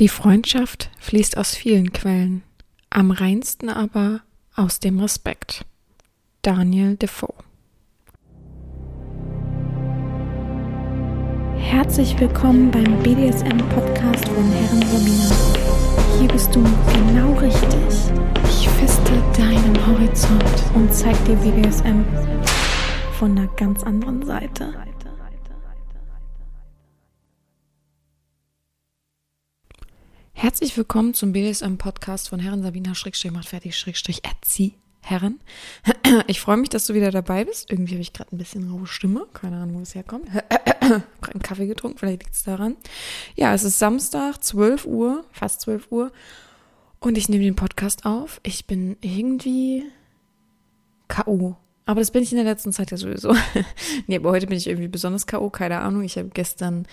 Die Freundschaft fließt aus vielen Quellen, am reinsten aber aus dem Respekt. Daniel Defoe Herzlich willkommen beim BDSM-Podcast von Herren Sabina. Hier bist du genau richtig. Ich feste deinen Horizont und zeig dir BDSM von einer ganz anderen Seite. Herzlich willkommen zum BDSM-Podcast von Herren Sabina Schrägstrich macht fertig Schrägstrich Erzieh Herren. Ich freue mich, dass du wieder dabei bist. Irgendwie habe ich gerade ein bisschen raue Stimme. Keine Ahnung, wo es herkommt. gerade einen Kaffee getrunken, vielleicht liegt es daran. Ja, es ist Samstag, 12 Uhr, fast 12 Uhr. Und ich nehme den Podcast auf. Ich bin irgendwie K.O. Aber das bin ich in der letzten Zeit ja sowieso. nee, aber heute bin ich irgendwie besonders K.O., keine Ahnung. Ich habe gestern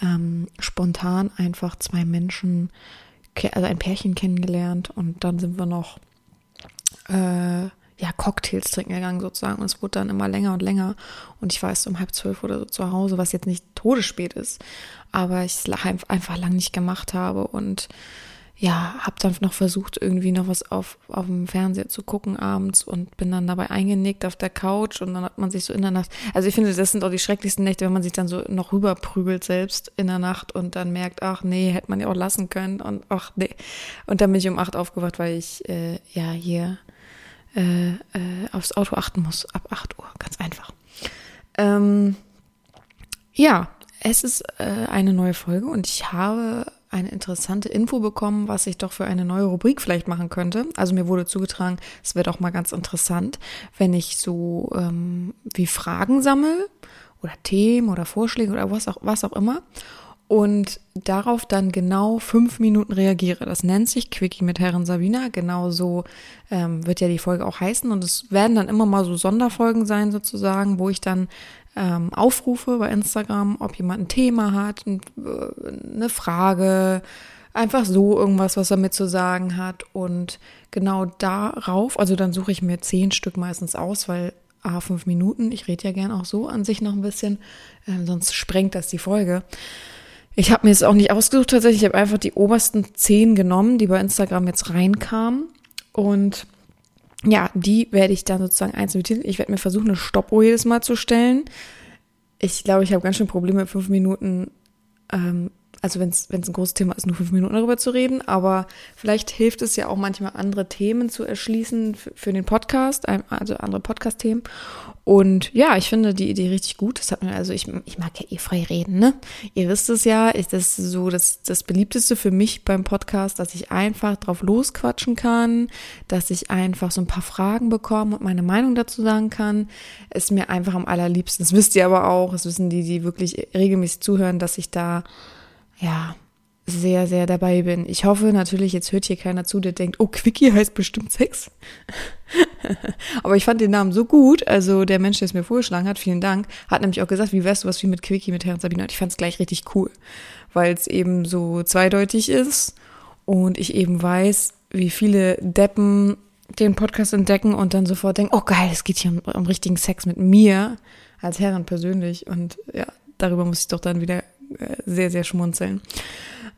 ähm, spontan einfach zwei Menschen, also ein Pärchen kennengelernt und dann sind wir noch äh, ja, Cocktails trinken gegangen sozusagen und es wurde dann immer länger und länger und ich war erst um halb zwölf oder so zu Hause, was jetzt nicht todesspät ist, aber ich es einfach lang nicht gemacht habe und ja, habe dann noch versucht, irgendwie noch was auf, auf dem Fernseher zu gucken abends und bin dann dabei eingenickt auf der Couch und dann hat man sich so in der Nacht, also ich finde, das sind auch die schrecklichsten Nächte, wenn man sich dann so noch rüberprügelt selbst in der Nacht und dann merkt, ach nee, hätte man ja auch lassen können und ach nee. Und dann bin ich um acht aufgewacht, weil ich äh, ja hier äh, äh, aufs Auto achten muss, ab acht Uhr, ganz einfach. Ähm, ja, es ist äh, eine neue Folge und ich habe eine interessante Info bekommen, was ich doch für eine neue Rubrik vielleicht machen könnte. Also mir wurde zugetragen, es wäre doch mal ganz interessant, wenn ich so ähm, wie Fragen sammle oder Themen oder Vorschläge oder was auch, was auch immer und darauf dann genau fünf Minuten reagiere. Das nennt sich Quickie mit Herren Sabina. Genau so ähm, wird ja die Folge auch heißen. Und es werden dann immer mal so Sonderfolgen sein, sozusagen, wo ich dann ähm, aufrufe bei Instagram, ob jemand ein Thema hat, äh, eine Frage, einfach so irgendwas, was er mit zu sagen hat. Und genau darauf, also dann suche ich mir zehn Stück meistens aus, weil A, fünf Minuten, ich rede ja gern auch so an sich noch ein bisschen, äh, sonst sprengt das die Folge. Ich habe mir jetzt auch nicht ausgesucht tatsächlich, ich habe einfach die obersten zehn genommen, die bei Instagram jetzt reinkamen. Und ja, die werde ich dann sozusagen einzeln betiteln. Ich werde mir versuchen, eine Stoppuhr jedes Mal zu stellen. Ich glaube, ich habe ganz schön Probleme, fünf Minuten, ähm, also wenn es ein großes Thema ist, nur fünf Minuten darüber zu reden, aber vielleicht hilft es ja auch manchmal andere Themen zu erschließen für, den Podcast, also andere Podcast-Themen. Und ja, ich finde die Idee richtig gut. Das hat mir, also ich, ich mag ja eh frei reden, ne? Ihr wisst es ja, ist das so das, das beliebteste für mich beim Podcast, dass ich einfach drauf losquatschen kann, dass ich einfach so ein paar Fragen bekomme und meine Meinung dazu sagen kann. Ist mir einfach am allerliebsten. Das wisst ihr aber auch, das wissen die, die wirklich regelmäßig zuhören, dass ich da, ja, sehr, sehr dabei bin. Ich hoffe natürlich, jetzt hört hier keiner zu, der denkt, oh, Quickie heißt bestimmt Sex. Aber ich fand den Namen so gut, also der Mensch, der es mir vorgeschlagen hat, vielen Dank, hat nämlich auch gesagt, wie wärst du was wie mit Quickie mit Herrn Sabine? Und ich fand es gleich richtig cool, weil es eben so zweideutig ist und ich eben weiß, wie viele Deppen den Podcast entdecken und dann sofort denken, oh geil, es geht hier um, um richtigen Sex mit mir als Herren persönlich und ja, darüber muss ich doch dann wieder sehr, sehr schmunzeln.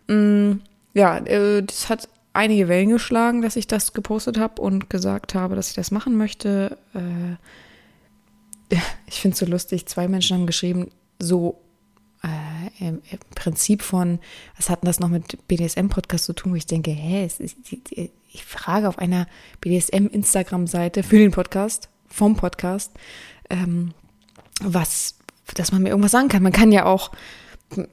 Mm, ja, äh, das hat einige Wellen geschlagen, dass ich das gepostet habe und gesagt habe, dass ich das machen möchte. Äh, ich finde es so lustig. Zwei Menschen haben geschrieben, so äh, im, im, Prinzip von, was hat denn das noch mit BDSM-Podcast zu tun, wo ich denke, hä, ist, ich frage auf einer BDSM-Instagram-Seite für den Podcast, vom Podcast, ähm, was, dass man mir irgendwas sagen kann. Man kann ja auch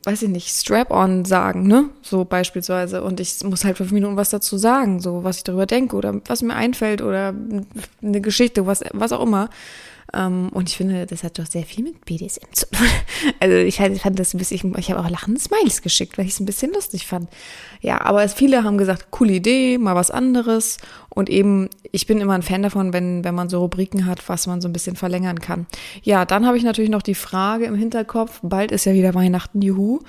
weiß ich nicht, Strap-on sagen, ne? So beispielsweise. Und ich muss halt fünf Minuten was dazu sagen, so was ich darüber denke oder was mir einfällt oder eine Geschichte, was, was auch immer. Ähm, und ich finde, das hat doch sehr viel mit BDSM zu tun. Also ich fand das ein bisschen, ich habe auch lachende Smileys geschickt, weil ich es ein bisschen lustig fand. Ja, aber viele haben gesagt, coole Idee, mal was anderes. Und eben, ich bin immer ein Fan davon, wenn, wenn man so Rubriken hat, was man so ein bisschen verlängern kann. Ja, dann habe ich natürlich noch die Frage im Hinterkopf, bald ist ja wieder Weihnachten, juhu.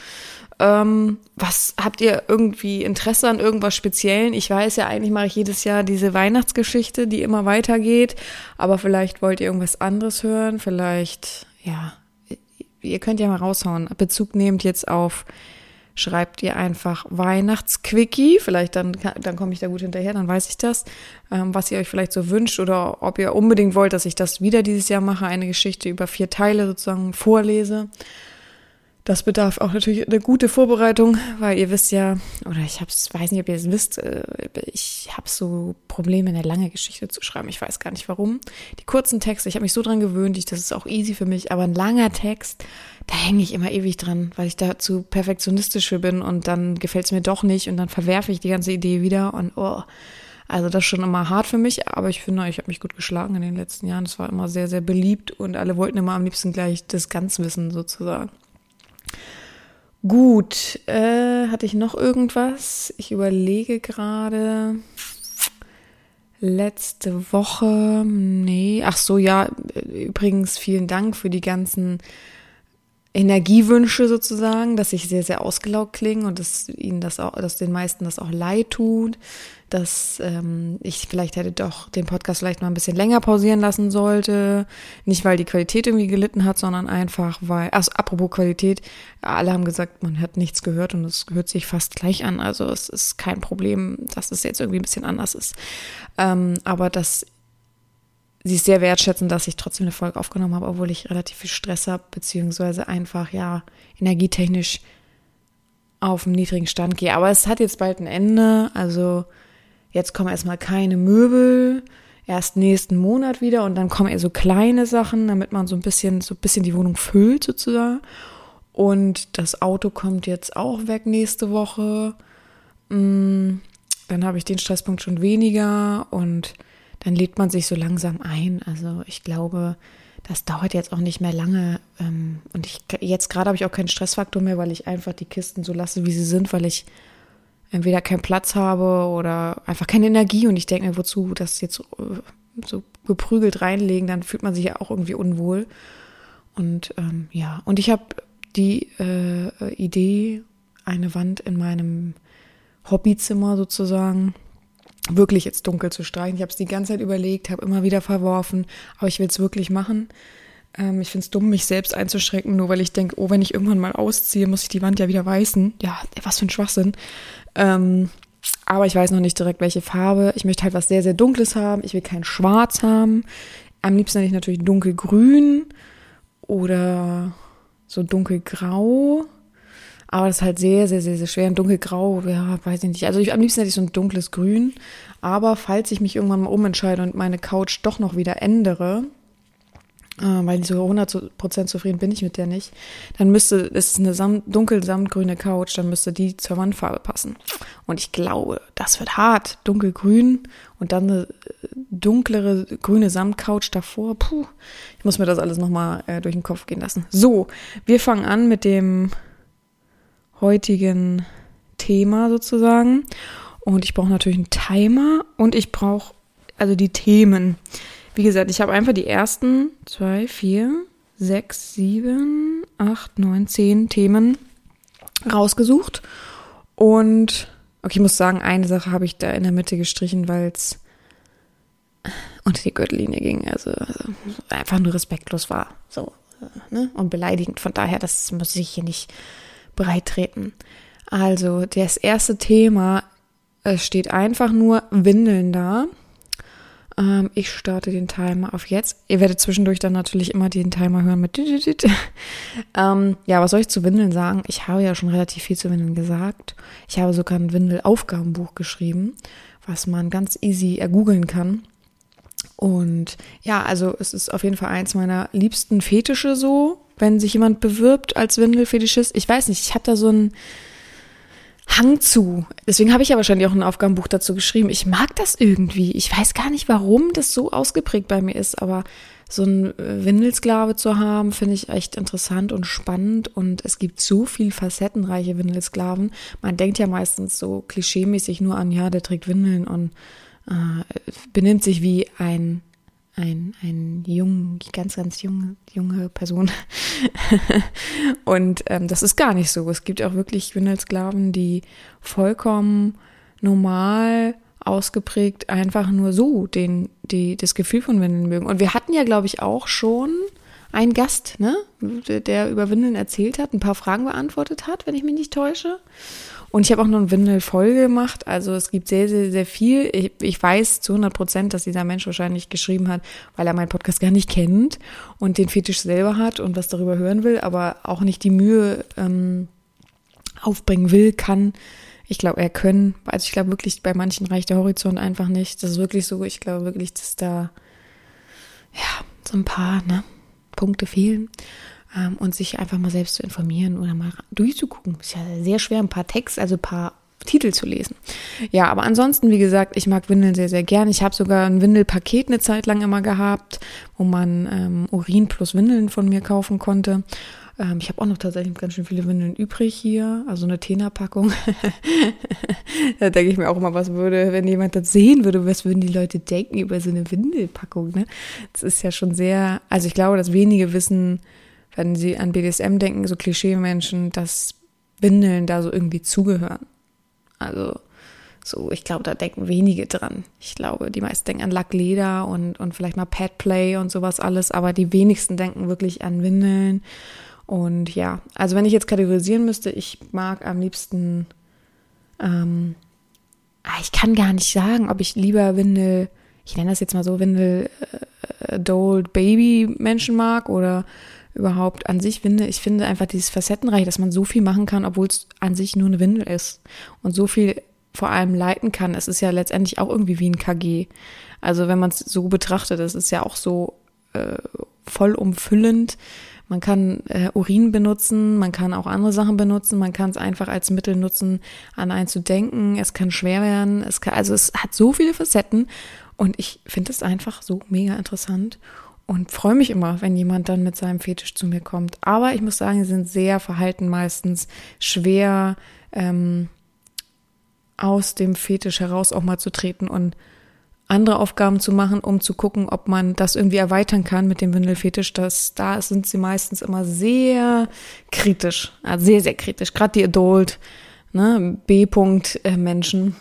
Ähm, was habt ihr irgendwie Interesse an irgendwas Speziellen? Ich weiß ja, eigentlich mache ich jedes Jahr diese Weihnachtsgeschichte, die immer weitergeht, aber vielleicht wollt ihr irgendwas anderes hören, vielleicht, ja, ihr könnt ja mal raushauen, Bezug nehmt jetzt auf schreibt ihr einfach Weihnachtsquickie. Vielleicht dann, dann komme ich da gut hinterher, dann weiß ich das, ähm, was ihr euch vielleicht so wünscht oder ob ihr unbedingt wollt, dass ich das wieder dieses Jahr mache, eine Geschichte über vier Teile sozusagen vorlese. Das bedarf auch natürlich eine gute Vorbereitung, weil ihr wisst ja, oder ich hab's, weiß nicht, ob ihr es wisst, äh, ich habe so Probleme, eine lange Geschichte zu schreiben. Ich weiß gar nicht warum. Die kurzen Texte, ich habe mich so dran gewöhnt, ich, das ist auch easy für mich, aber ein langer Text, da hänge ich immer ewig dran, weil ich da zu perfektionistisch für bin und dann gefällt es mir doch nicht und dann verwerfe ich die ganze Idee wieder und oh. Also das ist schon immer hart für mich, aber ich finde, ich habe mich gut geschlagen in den letzten Jahren. Es war immer sehr, sehr beliebt und alle wollten immer am liebsten gleich das Ganzwissen sozusagen. Gut, äh, hatte ich noch irgendwas? Ich überlege gerade. Letzte Woche, nee, ach so, ja, übrigens vielen Dank für die ganzen Energiewünsche sozusagen, dass ich sehr, sehr ausgelaugt klinge und dass ihnen das auch, dass den meisten das auch leid tut, dass ähm, ich vielleicht hätte doch den Podcast vielleicht mal ein bisschen länger pausieren lassen sollte. Nicht, weil die Qualität irgendwie gelitten hat, sondern einfach, weil, also apropos Qualität, alle haben gesagt, man hat nichts gehört und es hört sich fast gleich an. Also es ist kein Problem, dass es jetzt irgendwie ein bisschen anders ist. Ähm, aber dass sie es sehr wertschätzen, dass ich trotzdem eine Folge aufgenommen habe, obwohl ich relativ viel Stress habe, beziehungsweise einfach, ja, energietechnisch auf einem niedrigen Stand gehe. Aber es hat jetzt bald ein Ende. Also jetzt kommen erstmal keine Möbel, erst nächsten Monat wieder und dann kommen eher so kleine Sachen, damit man so ein bisschen, so ein bisschen die Wohnung füllt sozusagen. Und das Auto kommt jetzt auch weg nächste Woche. Mm, dann habe ich den Stresspunkt schon weniger und dann lädt man sich so langsam ein. Also ich glaube, das dauert jetzt auch nicht mehr lange. Ähm, und ich jetzt gerade habe ich auch keinen Stressfaktor mehr, weil ich einfach die Kisten so lasse, wie sie sind, weil ich entweder keinen Platz habe oder einfach keine Energie. Und ich denke mir, wozu das jetzt äh, so geprügelt reinlegen, dann fühlt man sich ja auch irgendwie unwohl. Und ähm, ja, und ich habe die äh, Idee, eine Wand in meinem Hobbyzimmer sozusagen wirklich jetzt dunkel zu streichen. Ich habe es die ganze Zeit überlegt, habe immer wieder verworfen, aber ich will es wirklich machen. Ähm, ich finde es dumm, mich selbst einzuschränken, nur weil ich denke, oh, wenn ich irgendwann mal ausziehe, muss ich die Wand ja wieder weißen. Ja, was für ein Schwachsinn. Ähm, aber ich weiß noch nicht direkt, welche Farbe. Ich möchte halt was sehr, sehr Dunkles haben. Ich will kein Schwarz haben. Am liebsten hätte ich natürlich dunkelgrün oder so dunkelgrau. Aber das ist halt sehr, sehr, sehr, sehr schwer. Ein dunkelgrau, ja, weiß ich nicht. Also ich, am liebsten hätte ich so ein dunkles Grün. Aber falls ich mich irgendwann mal umentscheide und meine Couch doch noch wieder ändere, äh, weil so 100% zufrieden bin ich mit der nicht, dann müsste, es ist eine Sam dunkel samtgrüne Couch, dann müsste die zur Wandfarbe passen. Und ich glaube, das wird hart. Dunkelgrün und dann eine dunklere grüne Samtcouch davor. Puh, ich muss mir das alles nochmal äh, durch den Kopf gehen lassen. So, wir fangen an mit dem heutigen Thema sozusagen. Und ich brauche natürlich einen Timer und ich brauche also die Themen. Wie gesagt, ich habe einfach die ersten zwei, vier, sechs, sieben, acht, neun, zehn Themen rausgesucht. Und okay, ich muss sagen, eine Sache habe ich da in der Mitte gestrichen, weil es unter die Gürtellinie ging. Also, also, einfach nur respektlos war. So, ne? Und beleidigend. Von daher, das muss ich hier nicht breit treten. Also, das erste Thema, es steht einfach nur Windeln da. Ähm, ich starte den Timer auf jetzt. Ihr werdet zwischendurch dann natürlich immer den Timer hören mit. ähm, ja, was soll ich zu Windeln sagen? Ich habe ja schon relativ viel zu Windeln gesagt. Ich habe sogar ein Windelaufgabenbuch geschrieben, was man ganz easy ergoogeln kann. Und ja, also es ist auf jeden Fall eins meiner liebsten Fetische so, wenn sich jemand bewirbt als Windelfetischist. Ich weiß nicht, ich habe da so einen Hang zu. Deswegen habe ich ja wahrscheinlich auch ein Aufgabenbuch dazu geschrieben. Ich mag das irgendwie. Ich weiß gar nicht, warum das so ausgeprägt bei mir ist, aber so ein Windelsklave zu haben, finde ich echt interessant und spannend. Und es gibt so viel facettenreiche Windelsklaven. Man denkt ja meistens so klischeemäßig nur an, ja, der trägt Windeln und äh, benimmt sich wie ein ein, ein jung, ganz, ganz junge, junge Person. und ähm, das ist gar nicht so. Es gibt auch wirklich Windelsklaven, die vollkommen normal ausgeprägt einfach nur so den, die, das Gefühl von Windeln mögen. Und wir hatten ja, glaube ich, auch schon ein Gast, ne, der über Windeln erzählt hat, ein paar Fragen beantwortet hat, wenn ich mich nicht täusche. Und ich habe auch noch eine Windel-Folge gemacht. Also es gibt sehr, sehr, sehr viel. Ich, ich weiß zu 100 Prozent, dass dieser Mensch wahrscheinlich geschrieben hat, weil er meinen Podcast gar nicht kennt und den Fetisch selber hat und was darüber hören will, aber auch nicht die Mühe ähm, aufbringen will, kann. Ich glaube, er können. Also ich glaube wirklich, bei manchen reicht der Horizont einfach nicht. Das ist wirklich so. Ich glaube wirklich, dass da ja so ein paar ne, Punkte fehlen ähm, und sich einfach mal selbst zu informieren oder mal durchzugucken. Ist ja sehr schwer, ein paar Texte, also ein paar Titel zu lesen. Ja, aber ansonsten, wie gesagt, ich mag Windeln sehr, sehr gern. Ich habe sogar ein Windelpaket eine Zeit lang immer gehabt, wo man ähm, Urin plus Windeln von mir kaufen konnte. Ähm, ich habe auch noch tatsächlich ganz schön viele Windeln übrig hier, also eine Tena-Packung. da denke ich mir auch immer, was würde, wenn jemand das sehen würde, was würden die Leute denken über so eine Windelpackung? Ne? Das ist ja schon sehr, also ich glaube, dass wenige wissen, wenn sie an BDSM denken, so Klischee-Menschen, dass Windeln da so irgendwie zugehören. Also so, ich glaube, da denken wenige dran. Ich glaube, die meisten denken an Lackleder und, und vielleicht mal Padplay und sowas alles, aber die wenigsten denken wirklich an Windeln. Und ja, also wenn ich jetzt kategorisieren müsste, ich mag am liebsten, ähm, ah, ich kann gar nicht sagen, ob ich lieber Windel, ich nenne das jetzt mal so, Windel äh, Adult Baby Menschen mag oder überhaupt an sich finde. Ich finde einfach dieses Facettenreich, dass man so viel machen kann, obwohl es an sich nur eine Windel ist und so viel vor allem leiten kann. Es ist ja letztendlich auch irgendwie wie ein KG. Also wenn man es so betrachtet, es ist ja auch so äh, vollumfüllend. Man kann äh, Urin benutzen, man kann auch andere Sachen benutzen, man kann es einfach als Mittel nutzen, an einen zu denken. Es kann schwer werden. Es kann, also es hat so viele Facetten und ich finde es einfach so mega interessant und freue mich immer, wenn jemand dann mit seinem Fetisch zu mir kommt. Aber ich muss sagen, sie sind sehr verhalten meistens, schwer ähm, aus dem Fetisch heraus auch mal zu treten und andere Aufgaben zu machen, um zu gucken, ob man das irgendwie erweitern kann mit dem Windelfetisch. Das, da sind sie meistens immer sehr kritisch, also sehr, sehr kritisch. Gerade die Adult, ne, B-Punkt-Menschen.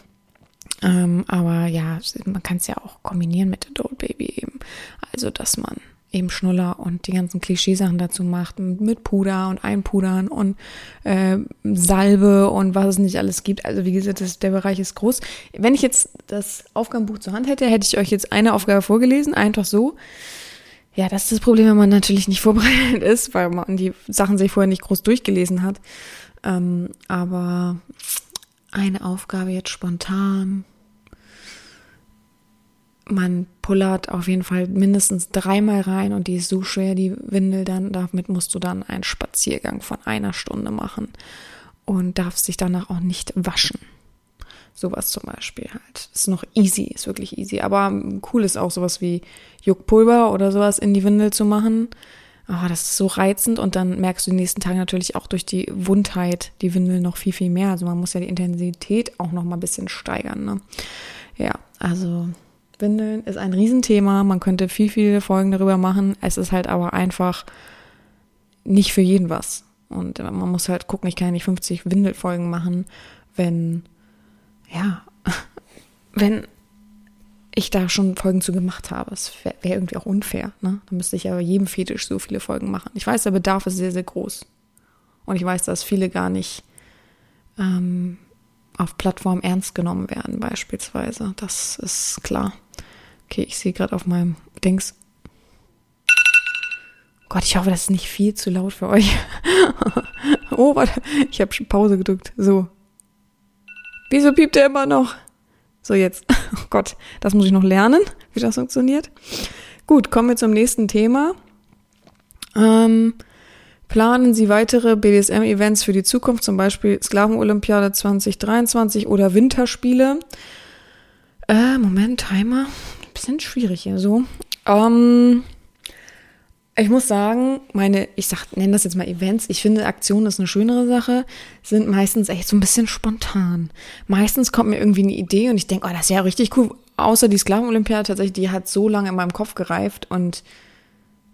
Äh, ähm, aber ja, man kann es ja auch kombinieren mit Adult Baby eben. Also, dass man eben Schnuller und die ganzen Klischeesachen dazu macht, mit Puder und Einpudern und äh, Salbe und was es nicht alles gibt. Also wie gesagt, das, der Bereich ist groß. Wenn ich jetzt das Aufgabenbuch zur Hand hätte, hätte ich euch jetzt eine Aufgabe vorgelesen, einfach so. Ja, das ist das Problem, wenn man natürlich nicht vorbereitet ist, weil man die Sachen sich vorher nicht groß durchgelesen hat. Ähm, aber eine Aufgabe jetzt spontan man pullert auf jeden Fall mindestens dreimal rein und die ist so schwer, die Windel dann, damit musst du dann einen Spaziergang von einer Stunde machen und darfst dich danach auch nicht waschen. Sowas zum Beispiel halt. Ist noch easy, ist wirklich easy. Aber cool ist auch sowas wie Juckpulver oder sowas in die Windel zu machen. Oh, das ist so reizend und dann merkst du die nächsten Tage natürlich auch durch die Wundheit die Windel noch viel, viel mehr. Also man muss ja die Intensität auch noch mal ein bisschen steigern. Ne? Ja, also Windeln ist ein Riesenthema. Man könnte viel, viele Folgen darüber machen. Es ist halt aber einfach nicht für jeden was. Und man muss halt gucken, ich kann ja nicht 50 Windelfolgen machen, wenn, ja, wenn ich da schon Folgen zu gemacht habe. Es wäre wär irgendwie auch unfair. Ne? Da müsste ich ja bei jedem Fetisch so viele Folgen machen. Ich weiß, der Bedarf ist sehr, sehr groß. Und ich weiß, dass viele gar nicht ähm, auf Plattformen ernst genommen werden, beispielsweise. Das ist klar. Okay, ich sehe gerade auf meinem Dings. Gott, ich hoffe, das ist nicht viel zu laut für euch. oh, warte, ich habe schon Pause gedrückt. So. Wieso piept er immer noch? So, jetzt. Oh Gott, das muss ich noch lernen, wie das funktioniert. Gut, kommen wir zum nächsten Thema. Ähm, planen Sie weitere BDSM-Events für die Zukunft, zum Beispiel Sklavenolympiade 2023 oder Winterspiele? Äh, Moment, Timer bisschen schwierig hier so. Ähm, ich muss sagen, meine, ich sag, nenne das jetzt mal Events. Ich finde, Aktionen ist eine schönere Sache, sind meistens echt so ein bisschen spontan. Meistens kommt mir irgendwie eine Idee und ich denke, oh, das ist ja richtig cool. Außer die Sklavenolympiade tatsächlich, die hat so lange in meinem Kopf gereift und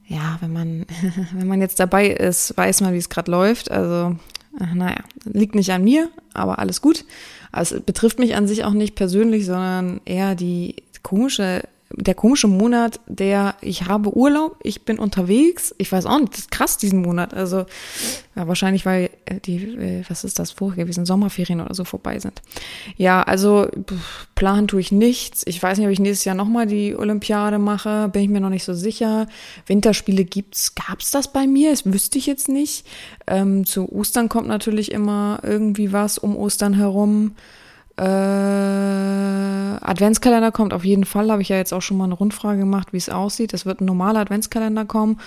ja, wenn man, wenn man jetzt dabei ist, weiß man, wie es gerade läuft. Also, äh, naja, liegt nicht an mir, aber alles gut. Also, es betrifft mich an sich auch nicht persönlich, sondern eher die komische der komische Monat, der ich habe Urlaub, ich bin unterwegs. Ich weiß auch nicht, das ist krass diesen Monat. Also ja, wahrscheinlich, weil äh, die, äh, was ist das vorher gewesen, Sommerferien oder so vorbei sind. Ja, also planen tue ich nichts. Ich weiß nicht, ob ich nächstes Jahr nochmal die Olympiade mache, bin ich mir noch nicht so sicher. Winterspiele gibt's, gab's das bei mir? Das wüsste ich jetzt nicht. Ähm, zu Ostern kommt natürlich immer irgendwie was um Ostern herum. Äh, Adventskalender kommt auf jeden Fall, habe ich ja jetzt auch schon mal eine Rundfrage gemacht, wie es aussieht. Es wird ein normaler Adventskalender kommen.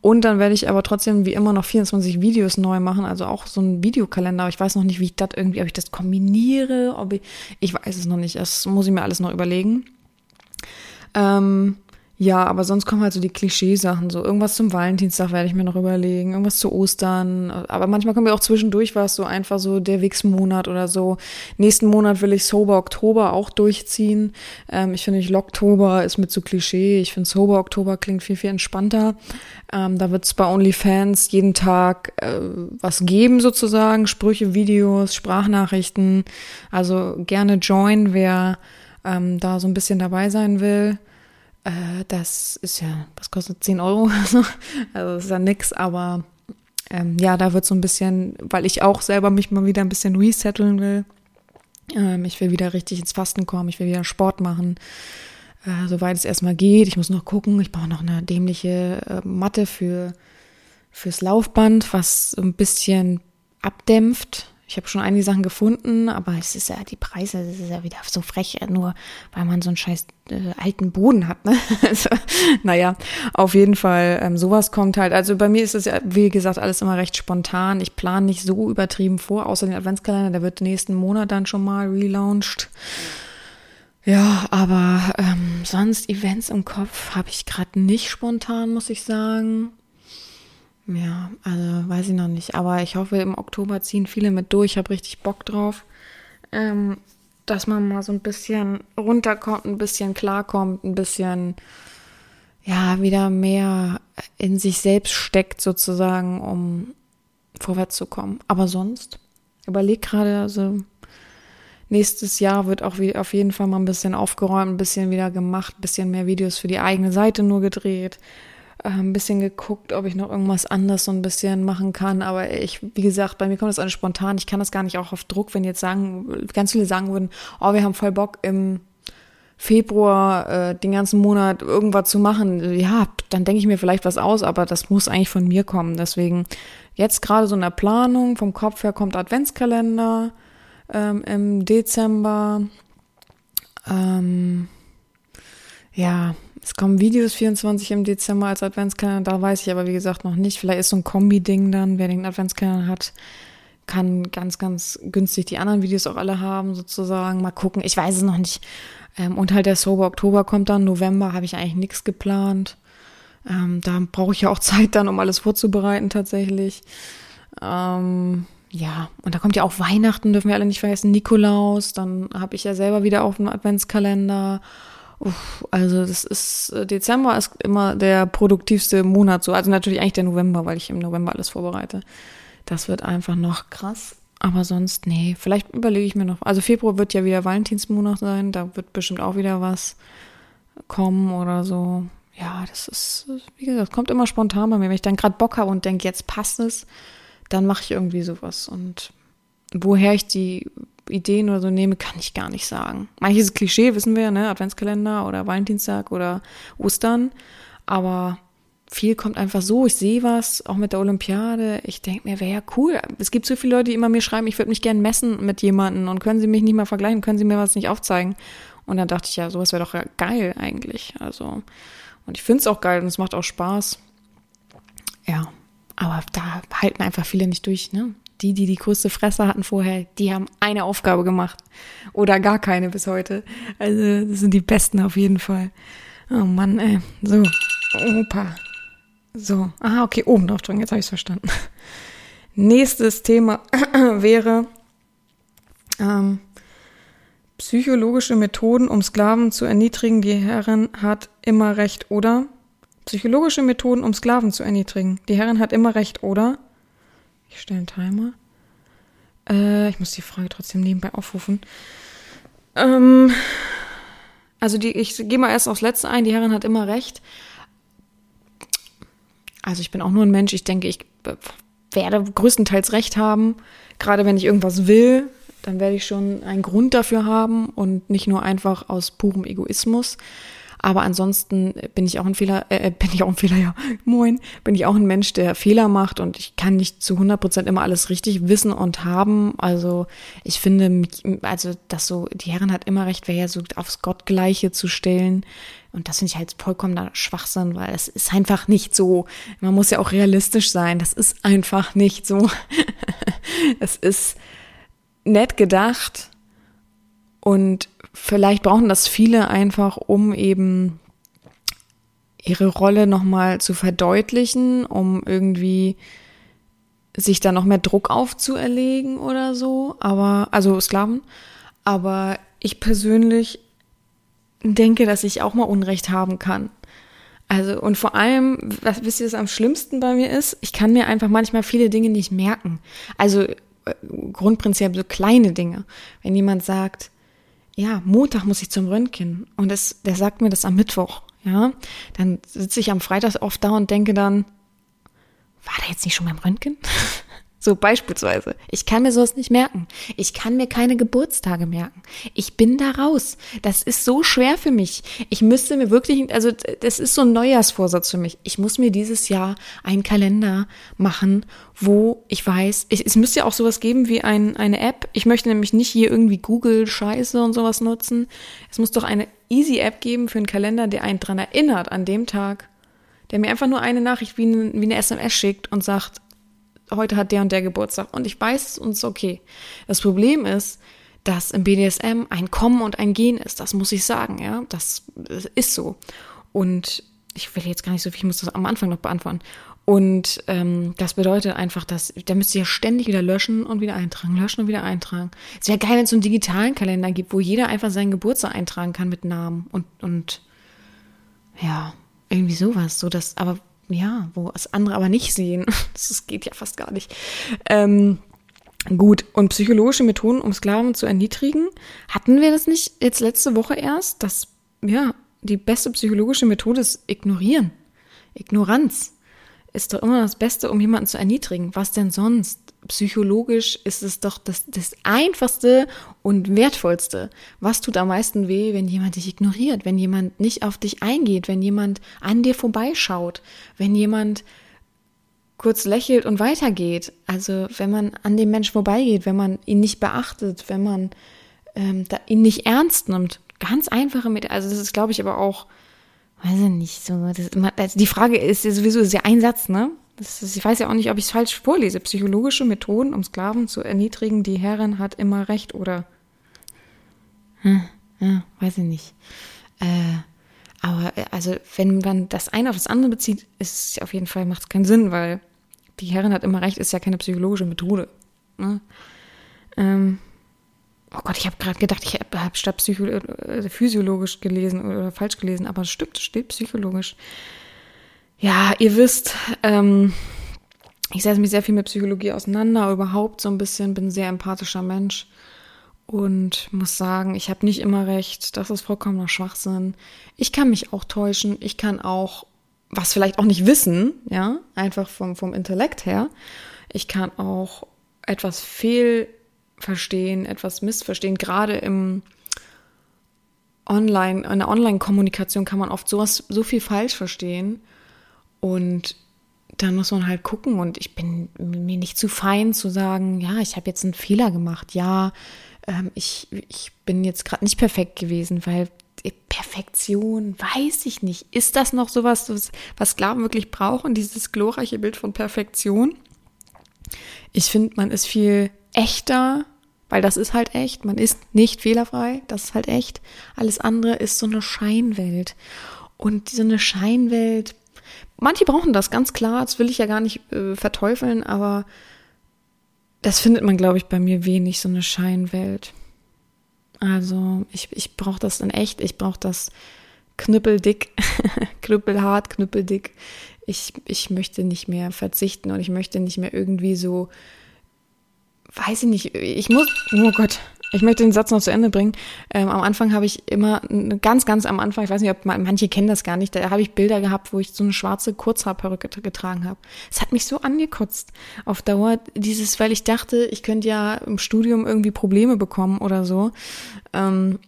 Und dann werde ich aber trotzdem wie immer noch 24 Videos neu machen, also auch so ein Videokalender. Ich weiß noch nicht, wie ich das irgendwie, ob ich das kombiniere, ob ich, ich weiß es noch nicht. Das muss ich mir alles noch überlegen. Ähm, ja, aber sonst kommen halt so die Klischeesachen, so irgendwas zum Valentinstag werde ich mir noch überlegen, irgendwas zu Ostern. Aber manchmal kommt ja auch zwischendurch was, so einfach so der Wix-Monat oder so. Nächsten Monat will ich Sober Oktober auch durchziehen. Ähm, ich finde, Locktober ist mit so Klischee. Ich finde, Sober Oktober klingt viel, viel entspannter. Ähm, da wird es bei OnlyFans jeden Tag äh, was geben, sozusagen. Sprüche, Videos, Sprachnachrichten. Also gerne join, wer ähm, da so ein bisschen dabei sein will. Äh, das ist ja, was kostet 10 Euro? also das ist ja nix, aber ähm, ja, da wird so ein bisschen, weil ich auch selber mich mal wieder ein bisschen resetteln will. Ähm, ich will wieder richtig ins Fasten kommen, ich will wieder Sport machen, äh, soweit es erstmal geht. Ich muss noch gucken, ich brauche noch eine dämliche äh, Matte für fürs Laufband, was so ein bisschen abdämpft ich habe schon einige Sachen gefunden, aber es ist ja die Preise, das ist ja wieder so frech, nur weil man so einen scheiß äh, alten Boden hat. Ne? also, naja, auf jeden Fall, ähm, sowas kommt halt. Also bei mir ist es ja, wie gesagt, alles immer recht spontan. Ich plane nicht so übertrieben vor, außer den Adventskalender, der wird nächsten Monat dann schon mal relaunched. Ja, aber ähm, sonst Events im Kopf habe ich gerade nicht spontan, muss ich sagen. Ja, also weiß ich noch nicht. Aber ich hoffe, im Oktober ziehen viele mit durch. Ich habe richtig Bock drauf. Ähm, dass man mal so ein bisschen runterkommt, ein bisschen klarkommt, ein bisschen, ja, wieder mehr in sich selbst steckt, sozusagen, um vorwärts zu kommen. Aber sonst, überleg gerade, also nächstes Jahr wird auch wie, auf jeden Fall mal ein bisschen aufgeräumt, ein bisschen wieder gemacht, ein bisschen mehr Videos für die eigene Seite nur gedreht äh, ein bisschen geguckt, ob ich noch irgendwas anderes so ein bisschen machen kann. Aber ich, wie gesagt, bei mir kommt das alles spontan. Ich kann das gar nicht auch auf Druck, wenn jetzt sagen, ganz viele sagen würden, oh, wir haben voll Bock im Februar äh, den ganzen Monat irgendwas zu machen. Ja, dann denke ich mir vielleicht was aus, aber das muss eigentlich von mir kommen. Deswegen jetzt gerade so in der Planung, vom Kopf her kommt Adventskalender ähm, im Dezember. Ähm, ja, es kommen Videos 24 im Dezember als Adventskalender, da weiß ich aber wie gesagt noch nicht. Vielleicht ist so ein Kombi-Ding dann, wer den Adventskalender hat, kann ganz, ganz günstig die anderen Videos auch alle haben, sozusagen. Mal gucken, ich weiß es noch nicht. Ähm, und halt der Sober Oktober kommt dann, November habe ich eigentlich nichts geplant. Ähm, da brauche ich ja auch Zeit dann, um alles vorzubereiten tatsächlich. Ähm, ja, und da kommt ja auch Weihnachten, dürfen wir alle nicht vergessen, Nikolaus, dann habe ich ja selber wieder auf dem Adventskalender Uff, also das ist, äh, Dezember ist immer der produktivste Monat so. Also natürlich eigentlich der November, weil ich im November alles vorbereite. Das wird einfach noch krass. Aber sonst, nee, vielleicht überlege ich mir noch. Also Februar wird ja wieder Valentinsmonat sein. Da wird bestimmt auch wieder was kommen oder so. Ja, das ist, wie gesagt, kommt immer spontan bei mir. Wenn ich dann gerade Bock habe und denke, jetzt passt es, dann mache ich irgendwie sowas. Und woher ich die Ideen oder so nehme, kann ich gar nicht sagen. Manches Klischee, wissen wir, ne? Adventskalender oder Valentinstag oder Ostern. Aber viel kommt einfach so. Ich sehe was, auch mit der Olympiade. Ich denke mir, wäre ja cool. Es gibt so viele Leute, die immer mir schreiben, ich würde mich gerne messen mit jemandem und können sie mich nicht mal vergleichen, können sie mir was nicht aufzeigen. Und dann dachte ich, ja, sowas wäre doch geil eigentlich. Also, und ich finde es auch geil und es macht auch Spaß. Ja, aber da halten einfach viele nicht durch, ne? Die, die die größte Fresse hatten vorher, die haben eine Aufgabe gemacht. Oder gar keine bis heute. Also, das sind die Besten auf jeden Fall. Oh Mann, ey. So. Opa. So. Ah, okay, oben drauf drücken. Jetzt habe ich es verstanden. Nächstes Thema wäre ähm, psychologische Methoden, um Sklaven zu erniedrigen. Die Herrin hat immer recht, oder? Psychologische Methoden, um Sklaven zu erniedrigen. Die Herrin hat immer recht, oder? Ich stelle einen Timer. Äh, ich muss die Frage trotzdem nebenbei aufrufen. Ähm, Also die, ich gehe mal erst aufs Letzte ein, die Herrin hat immer recht. Also ich bin auch nur ein Mensch, ich denke, ich werde größtenteils recht haben. Gerade wenn ich irgendwas will, dann werde ich schon einen Grund dafür haben und nicht nur einfach aus purem Egoismus. Aber ansonsten bin ich auch ein Fehler, äh, bin ich auch ein Fehler, ja, moin, bin ich auch ein Mensch, der Fehler macht und ich kann nicht zu 100 Prozent immer alles richtig wissen und haben. Also ich finde, also dass so, die Herren hat immer recht, wäre ja so aufs Gottgleiche zu stellen. Und das finde ich halt vollkommener Schwachsinn, weil es ist einfach nicht so. Man muss ja auch realistisch sein. Das ist einfach nicht so. es ist nett gedacht und vielleicht brauchen das viele einfach, um eben ihre Rolle nochmal zu verdeutlichen, um irgendwie sich da noch mehr Druck aufzuerlegen oder so. Aber, also Sklaven. Aber ich persönlich denke, dass ich auch mal Unrecht haben kann. Also, und vor allem, was wisst ihr, was am schlimmsten bei mir ist? Ich kann mir einfach manchmal viele Dinge nicht merken. Also, äh, Grundprinzip so kleine Dinge. Wenn jemand sagt, ja, Montag muss ich zum Röntgen und das, der sagt mir das am Mittwoch, ja, dann sitze ich am Freitag oft da und denke dann, war der jetzt nicht schon beim Röntgen? So beispielsweise. Ich kann mir sowas nicht merken. Ich kann mir keine Geburtstage merken. Ich bin da raus. Das ist so schwer für mich. Ich müsste mir wirklich, also das ist so ein Neujahrsvorsatz für mich. Ich muss mir dieses Jahr einen Kalender machen, wo ich weiß, ich, es müsste ja auch sowas geben wie ein, eine App. Ich möchte nämlich nicht hier irgendwie Google Scheiße und sowas nutzen. Es muss doch eine easy App geben für einen Kalender, der einen dran erinnert an dem Tag, der mir einfach nur eine Nachricht wie eine, wie eine SMS schickt und sagt, heute hat der und der Geburtstag und ich weiß es und es ist okay. Das Problem ist, dass im BDSM ein Kommen und ein Gehen ist. Das muss ich sagen, ja. Das ist so. Und ich will jetzt gar nicht so viel, ich muss das am Anfang noch beantworten. Und ähm, das bedeutet einfach, dass da müsst ihr ja ständig wieder löschen und wieder eintragen, löschen und wieder eintragen. Es wäre geil, wenn es so einen digitalen Kalender gibt, wo jeder einfach seinen Geburtstag eintragen kann mit Namen und und ja irgendwie sowas. So dass, aber ja, wo es andere aber nicht sehen. Das geht ja fast gar nicht. Ähm, gut, und psychologische Methoden, um Sklaven zu erniedrigen, hatten wir das nicht jetzt letzte Woche erst? dass, ja, die beste psychologische Methode ist ignorieren. Ignoranz ist doch immer das Beste, um jemanden zu erniedrigen. Was denn sonst? Psychologisch ist es doch das, das einfachste und wertvollste. Was tut am meisten weh, wenn jemand dich ignoriert, wenn jemand nicht auf dich eingeht, wenn jemand an dir vorbeischaut, wenn jemand kurz lächelt und weitergeht. Also wenn man an dem Menschen vorbeigeht, wenn man ihn nicht beachtet, wenn man ähm, ihn nicht ernst nimmt. Ganz einfache mit, also das ist, glaube ich, aber auch weiß ich nicht, so, das also die Frage ist ja sowieso sehr ein Satz, ne? Ist, ich weiß ja auch nicht, ob ich es falsch vorlese. Psychologische Methoden, um Sklaven zu erniedrigen, die Herrin hat immer recht, oder? Hm, ja, weiß ich nicht. Äh, aber also, wenn man das eine auf das andere bezieht, ist es auf jeden Fall, macht es keinen Sinn, weil die Herrin hat immer recht, ist ja keine psychologische Methode. Ne? Ähm, Oh Gott, ich habe gerade gedacht, ich habe hab statt Psycho äh, physiologisch gelesen oder falsch gelesen, aber es stimmt, es steht psychologisch. Ja, ihr wisst, ähm, ich setze mich sehr viel mit Psychologie auseinander, überhaupt so ein bisschen, bin ein sehr empathischer Mensch und muss sagen, ich habe nicht immer recht, das ist vollkommener Schwachsinn. Ich kann mich auch täuschen, ich kann auch was vielleicht auch nicht wissen, ja, einfach vom, vom Intellekt her. Ich kann auch etwas fehl verstehen, etwas missverstehen. Gerade im Online, in der Online-Kommunikation kann man oft sowas, so viel falsch verstehen. Und dann muss man halt gucken. Und ich bin mir nicht zu fein zu sagen, ja, ich habe jetzt einen Fehler gemacht. Ja, ähm, ich, ich bin jetzt gerade nicht perfekt gewesen, weil Perfektion, weiß ich nicht. Ist das noch sowas, was Sklaven wirklich brauchen, dieses glorreiche Bild von Perfektion? Ich finde, man ist viel echter weil das ist halt echt. Man ist nicht fehlerfrei, das ist halt echt. Alles andere ist so eine Scheinwelt. Und so eine Scheinwelt, manche brauchen das ganz klar, das will ich ja gar nicht äh, verteufeln, aber das findet man, glaube ich, bei mir wenig, so eine Scheinwelt. Also ich, ich brauche das in echt, ich brauche das knüppeldick, knüppelhart, knüppeldick. Ich, ich möchte nicht mehr verzichten und ich möchte nicht mehr irgendwie so weiß ich nicht, ich muss, oh Gott, Ich möchte den Satz noch zu Ende bringen. Ähm, am Anfang habe ich immer, ganz, ganz am Anfang, ich weiß nicht, ob manche kennen das gar nicht, da habe ich Bilder gehabt, wo ich so eine schwarze Kurzhaarperücke getragen habe. Es hat mich so angekotzt auf Dauer, dieses, weil ich dachte, ich könnte ja im Studium irgendwie Probleme bekommen oder so, ähm,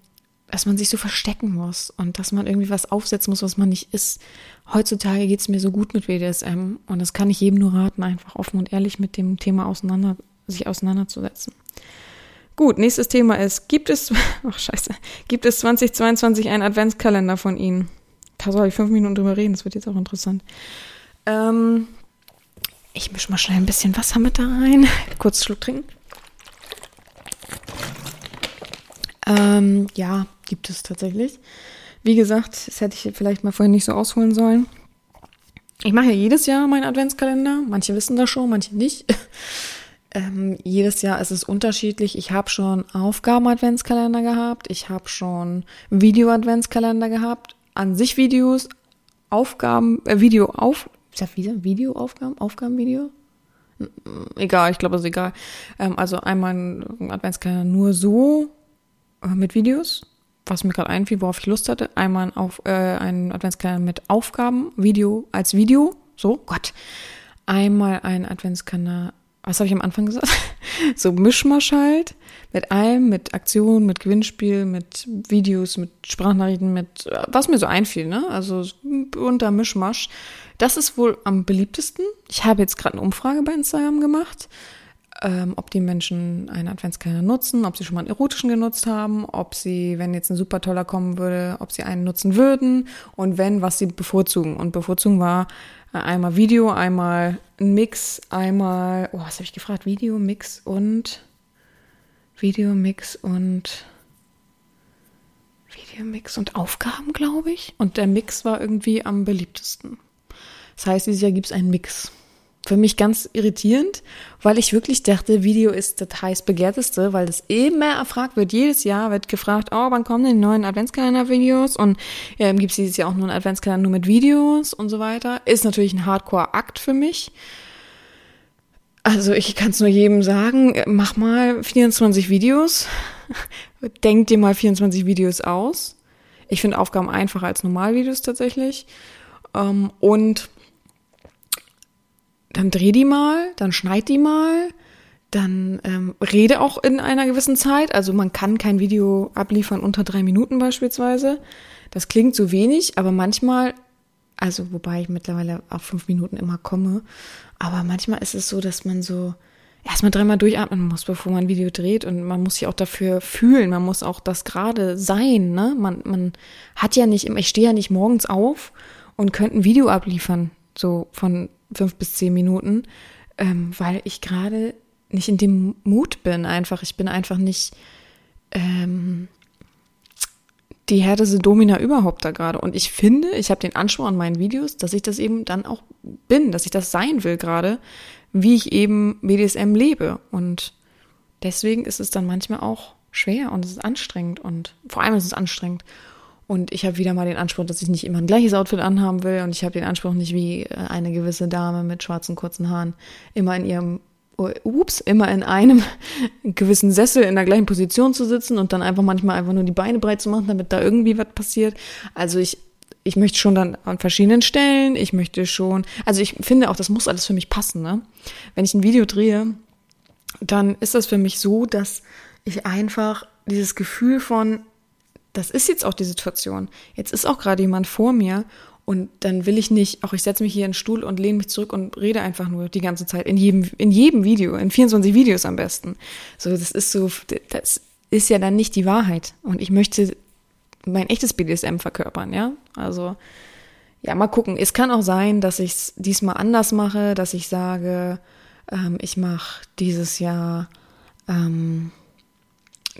dass man sich so verstecken muss und dass man irgendwie was aufsetzen muss, was man nicht ist. Heutzutage geht es mir so gut mit WDSM und das kann ich jedem nur raten, einfach offen und ehrlich mit dem Thema auseinander, sich auseinanderzusetzen. Gut, nächstes Thema ist, gibt es, ach scheiße, gibt es 2022 einen Adventskalender von Ihnen? Da soll ich fünf Minuten drüber reden, das wird jetzt auch interessant. Ähm, ich mische mal schnell ein bisschen Wasser mit da rein. Kurz Schluck trinken. Ähm, ja, gibt es tatsächlich. Wie gesagt, das hätte ich vielleicht mal vorhin nicht so ausholen sollen. Ich mache ja jedes Jahr meinen Adventskalender. Manche wissen das schon, manche nicht. Ähm, jedes Jahr ist es unterschiedlich. Ich habe schon Aufgaben-Adventskalender gehabt. Ich habe schon Video-Adventskalender gehabt. An sich Videos, Aufgaben, äh, Video auf, ist das wieder Videoaufgaben, Aufgabenvideo? Egal, ich glaube, es ist egal. Ähm, also einmal ein Adventskalender nur so äh, mit Videos, was mir gerade einfiel, worauf ich Lust hatte. Einmal auf äh, einen Adventskalender mit Aufgaben, Video als Video, so Gott. Einmal ein Adventskalender was habe ich am Anfang gesagt? so Mischmasch halt, mit allem, mit Aktionen, mit Gewinnspiel, mit Videos, mit Sprachnachrichten, mit was mir so einfiel, ne? Also unter Mischmasch. Das ist wohl am beliebtesten. Ich habe jetzt gerade eine Umfrage bei Instagram gemacht, ähm, ob die Menschen einen Adventskalender nutzen, ob sie schon mal einen erotischen genutzt haben, ob sie, wenn jetzt ein super toller kommen würde, ob sie einen nutzen würden und wenn, was sie bevorzugen. Und bevorzugen war Einmal Video, einmal ein Mix, einmal, oh, was habe ich gefragt? Video, Mix und Video, Mix und Video, Mix und Aufgaben, glaube ich. Und der Mix war irgendwie am beliebtesten. Das heißt, dieses Jahr gibt es einen Mix für mich ganz irritierend, weil ich wirklich dachte, Video ist das heiß begehrteste, weil das immer erfragt wird. Jedes Jahr wird gefragt, oh, wann kommen denn die neuen Adventskalender-Videos? Und ähm, gibt es dieses Jahr auch nur einen Adventskalender nur mit Videos und so weiter. Ist natürlich ein Hardcore-Akt für mich. Also ich kann es nur jedem sagen, mach mal 24 Videos. Denk dir mal 24 Videos aus. Ich finde Aufgaben einfacher als Normalvideos tatsächlich. Ähm, und dann dreh die mal, dann schneid die mal, dann ähm, rede auch in einer gewissen Zeit. Also man kann kein Video abliefern unter drei Minuten beispielsweise. Das klingt so wenig, aber manchmal, also wobei ich mittlerweile auf fünf Minuten immer komme, aber manchmal ist es so, dass man so erstmal dreimal durchatmen muss, bevor man ein Video dreht und man muss sich auch dafür fühlen, man muss auch das gerade sein, ne? Man, man hat ja nicht, ich stehe ja nicht morgens auf und könnte ein Video abliefern, so von fünf bis zehn Minuten, ähm, weil ich gerade nicht in dem Mut bin. Einfach, ich bin einfach nicht ähm, die härteste Domina überhaupt da gerade. Und ich finde, ich habe den Anspruch an meinen Videos, dass ich das eben dann auch bin, dass ich das sein will gerade, wie ich eben BDSM lebe. Und deswegen ist es dann manchmal auch schwer und es ist anstrengend und vor allem ist es anstrengend. Und ich habe wieder mal den Anspruch, dass ich nicht immer ein gleiches Outfit anhaben will. Und ich habe den Anspruch nicht wie äh, eine gewisse Dame mit schwarzen kurzen Haaren immer in ihrem, oh, ups, immer in einem gewissen Sessel in der gleichen Position zu sitzen und dann einfach manchmal einfach nur die Beine breit zu machen, damit da irgendwie was passiert. Also ich, ich möchte schon dann an verschiedenen Stellen, ich möchte schon, also ich finde auch, das muss alles für mich passen, ne? Wenn ich ein Video drehe, dann ist das für mich so, dass ich einfach dieses Gefühl von, das ist jetzt auch die Situation. Jetzt ist auch gerade jemand vor mir und dann will ich nicht, auch ich setze mich hier in den Stuhl und lehne mich zurück und rede einfach nur die ganze Zeit in jedem, in jedem Video, in 24 Videos am besten. So, das ist so, das ist ja dann nicht die Wahrheit. Und ich möchte mein echtes BDSM verkörpern, ja. Also, ja, mal gucken. Es kann auch sein, dass ich es diesmal anders mache, dass ich sage, ähm, ich mache dieses Jahr ähm,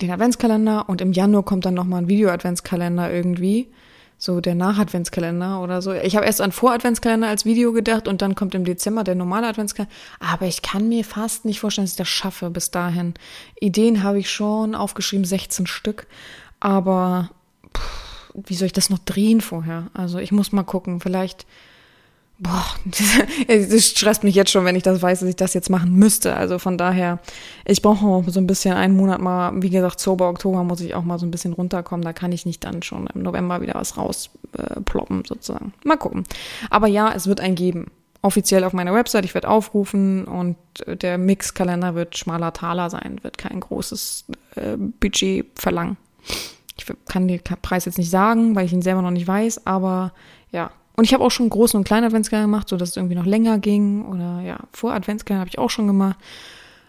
den Adventskalender und im Januar kommt dann nochmal ein Video-Adventskalender irgendwie. So der Nach-Adventskalender oder so. Ich habe erst an Vor-Adventskalender als Video gedacht und dann kommt im Dezember der normale Adventskalender. Aber ich kann mir fast nicht vorstellen, dass ich das schaffe bis dahin. Ideen habe ich schon aufgeschrieben, 16 Stück. Aber pff, wie soll ich das noch drehen vorher? Also ich muss mal gucken. Vielleicht boah, das stresst mich jetzt schon, wenn ich das weiß, dass ich das jetzt machen müsste. Also von daher, ich brauche so ein bisschen einen Monat mal, wie gesagt, Oktober, Oktober muss ich auch mal so ein bisschen runterkommen. Da kann ich nicht dann schon im November wieder was rausploppen, äh, sozusagen. Mal gucken. Aber ja, es wird ein geben. Offiziell auf meiner Website, ich werde aufrufen und der Mixkalender wird schmaler Taler sein, wird kein großes äh, Budget verlangen. Ich kann den Preis jetzt nicht sagen, weil ich ihn selber noch nicht weiß, aber ja, und ich habe auch schon großen und kleinen Adventskalender gemacht, so dass es irgendwie noch länger ging. Oder ja, vor Adventskalender habe ich auch schon gemacht.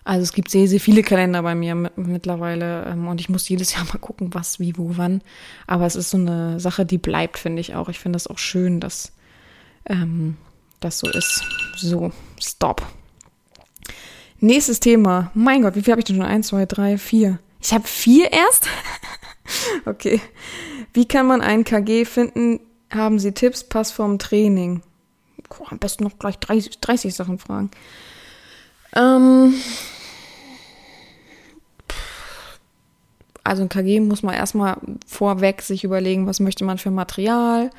Also es gibt sehr, sehr viele Kalender bei mir mittlerweile. Ähm, und ich muss jedes Jahr mal gucken, was, wie, wo, wann. Aber es ist so eine Sache, die bleibt, finde ich auch. Ich finde das auch schön, dass ähm, das so ist. So, stop. Nächstes Thema. Mein Gott, wie viel habe ich denn schon? Eins, zwei, drei, vier. Ich habe vier erst? okay. Wie kann man ein KG finden, haben Sie Tipps, Pass vom Training? Oh, am besten noch gleich 30, 30 Sachen fragen. Ähm, also ein KG muss man erstmal vorweg sich überlegen, was möchte man für Material,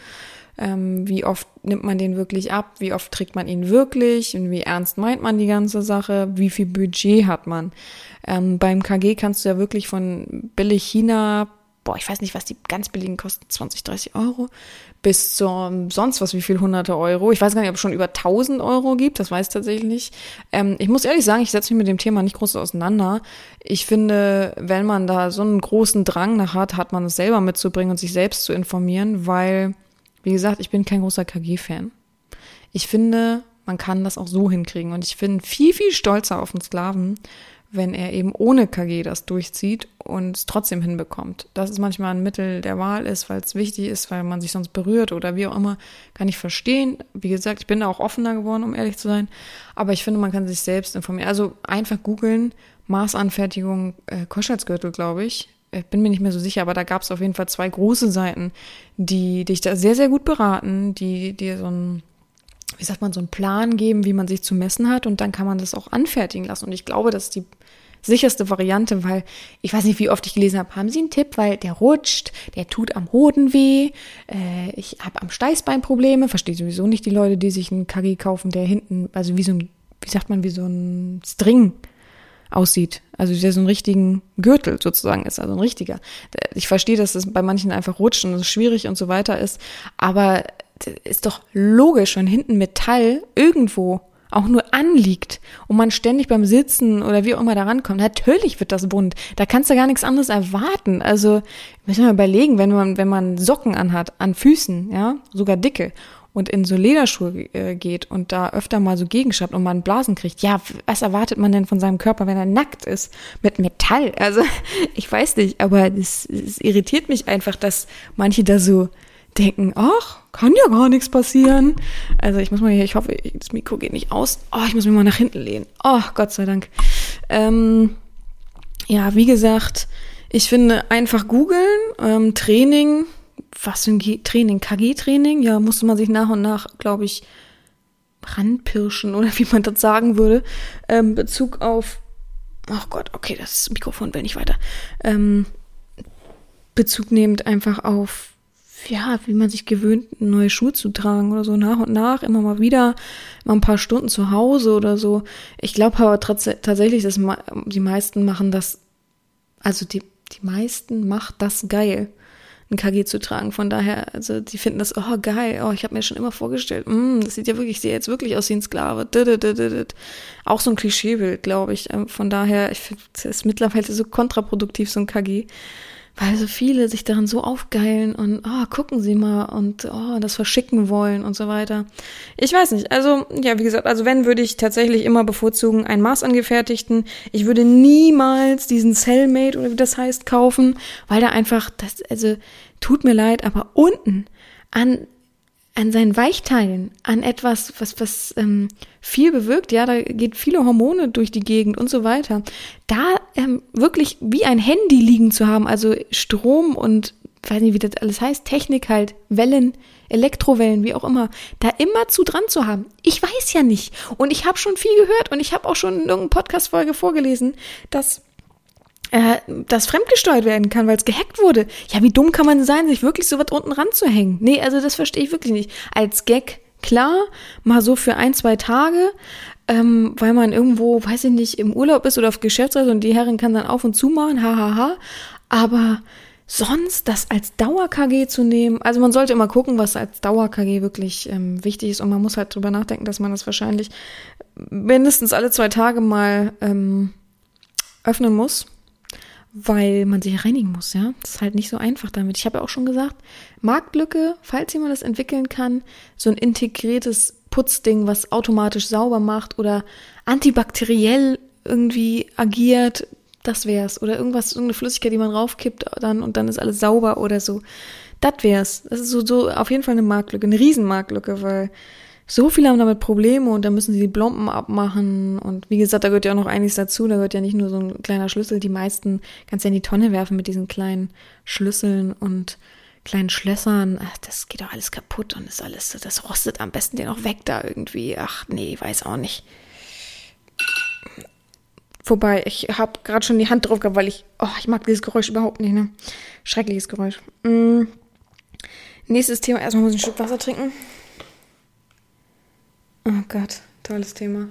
ähm, wie oft nimmt man den wirklich ab, wie oft trägt man ihn wirklich und wie ernst meint man die ganze Sache, wie viel Budget hat man. Ähm, beim KG kannst du ja wirklich von billig China boah, ich weiß nicht, was die ganz billigen kosten, 20, 30 Euro, bis zu sonst was, wie viel hunderte Euro. Ich weiß gar nicht, ob es schon über 1000 Euro gibt, das weiß ich tatsächlich nicht. Ähm, ich muss ehrlich sagen, ich setze mich mit dem Thema nicht groß auseinander. Ich finde, wenn man da so einen großen Drang nach hat, hat man es selber mitzubringen und sich selbst zu informieren, weil, wie gesagt, ich bin kein großer KG-Fan. Ich finde, man kann das auch so hinkriegen und ich bin viel, viel stolzer auf einen Sklaven, wenn er eben ohne KG das durchzieht und es trotzdem hinbekommt. Dass es manchmal ein Mittel der Wahl ist, weil es wichtig ist, weil man sich sonst berührt oder wie auch immer, kann ich verstehen. Wie gesagt, ich bin da auch offener geworden, um ehrlich zu sein. Aber ich finde, man kann sich selbst informieren. Also einfach googeln, Maßanfertigung, äh, Koschheitsgürtel, glaube ich. Ich bin mir nicht mehr so sicher, aber da gab es auf jeden Fall zwei große Seiten, die dich da sehr, sehr gut beraten, die dir so ein wie sagt man, so einen Plan geben, wie man sich zu messen hat und dann kann man das auch anfertigen lassen. Und ich glaube, das ist die sicherste Variante, weil ich weiß nicht, wie oft ich gelesen habe, haben Sie einen Tipp, weil der rutscht, der tut am Hoden weh, äh, ich habe am Steißbein Probleme, verstehe sowieso nicht die Leute, die sich einen KG kaufen, der hinten, also wie so ein, wie sagt man, wie so ein String aussieht. Also der so einen richtigen Gürtel sozusagen ist, also ein richtiger. Ich verstehe, dass es bei manchen einfach rutscht und es schwierig und so weiter ist, aber ist doch logisch, wenn hinten Metall irgendwo auch nur anliegt und man ständig beim Sitzen oder wie auch immer da rankommt, natürlich wird das bunt. Da kannst du gar nichts anderes erwarten. Also müssen wir überlegen, wenn man, wenn man Socken anhat, an Füßen, ja, sogar dicke, und in so Lederschuhe äh, geht und da öfter mal so gegenschreibt und man Blasen kriegt, ja, was erwartet man denn von seinem Körper, wenn er nackt ist? Mit Metall. Also, ich weiß nicht, aber es irritiert mich einfach, dass manche da so denken, ach, kann ja gar nichts passieren. Also ich muss mal hier, ich hoffe, das Mikro geht nicht aus. Oh, ich muss mich mal nach hinten lehnen. Oh, Gott sei Dank. Ähm, ja, wie gesagt, ich finde einfach googeln, ähm, Training, was für ein G Training, KG-Training, ja, musste man sich nach und nach, glaube ich, ranpirschen oder wie man das sagen würde, ähm, Bezug auf, oh Gott, okay, das Mikrofon will nicht weiter, ähm, Bezug nehmend einfach auf ja, wie man sich gewöhnt, neue Schuhe zu tragen oder so nach und nach, immer mal wieder, mal ein paar Stunden zu Hause oder so. Ich glaube aber tatsächlich, dass die meisten machen das, also die, die meisten macht das geil, ein KG zu tragen. Von daher, also die finden das, oh geil, oh, ich habe mir schon immer vorgestellt, mm, das sieht ja wirklich, ich sehe jetzt wirklich aus wie ein Sklave. Auch so ein Klischeebild, glaube ich. Ähm, von daher, ich finde, es ist mittlerweile so kontraproduktiv, so ein KG weil so viele sich daran so aufgeilen und oh, gucken Sie mal und oh, das verschicken wollen und so weiter. Ich weiß nicht. Also, ja, wie gesagt, also wenn würde ich tatsächlich immer bevorzugen einen maßangefertigten. Ich würde niemals diesen Cellmate oder wie das heißt kaufen, weil da einfach das also tut mir leid, aber unten an an seinen Weichteilen, an etwas, was, was ähm, viel bewirkt, ja, da geht viele Hormone durch die Gegend und so weiter. Da ähm, wirklich wie ein Handy liegen zu haben, also Strom und weiß nicht, wie das alles heißt, Technik halt, Wellen, Elektrowellen, wie auch immer, da immer zu dran zu haben. Ich weiß ja nicht. Und ich habe schon viel gehört und ich habe auch schon in irgendeiner Podcast-Folge vorgelesen, dass äh, das fremdgesteuert werden kann, weil es gehackt wurde. Ja, wie dumm kann man sein, sich wirklich so was unten ranzuhängen? Nee, also das verstehe ich wirklich nicht. Als Gag klar, mal so für ein, zwei Tage, ähm, weil man irgendwo, weiß ich nicht, im Urlaub ist oder auf Geschäftsreise und die Herrin kann dann auf und zu machen, hahaha. Aber sonst das als Dauer-KG zu nehmen, also man sollte immer gucken, was als Dauer-KG wirklich ähm, wichtig ist und man muss halt drüber nachdenken, dass man das wahrscheinlich mindestens alle zwei Tage mal ähm, öffnen muss, weil man sich reinigen muss, ja. Das ist halt nicht so einfach damit. Ich habe ja auch schon gesagt, Marktlücke, falls jemand das entwickeln kann, so ein integriertes Putzding, was automatisch sauber macht oder antibakteriell irgendwie agiert, das wär's. Oder irgendwas, irgendeine Flüssigkeit, die man raufkippt dann und dann ist alles sauber oder so. Das wär's. Das ist so, so auf jeden Fall eine Marktlücke, eine Riesenmarktlücke, weil so viele haben damit Probleme und da müssen sie die Blompen abmachen und wie gesagt, da gehört ja auch noch einiges dazu, da gehört ja nicht nur so ein kleiner Schlüssel, die meisten kannst ja in die Tonne werfen mit diesen kleinen Schlüsseln und kleinen Schlössern, ach, das geht doch alles kaputt und ist alles, das rostet am besten den auch weg da irgendwie. Ach nee, weiß auch nicht. Vorbei, ich habe gerade schon die Hand drauf gehabt, weil ich, oh, ich mag dieses Geräusch überhaupt nicht, ne? Schreckliches Geräusch. Mm. Nächstes Thema, erstmal muss ich ein Stück Wasser trinken. Oh Gott, tolles Thema.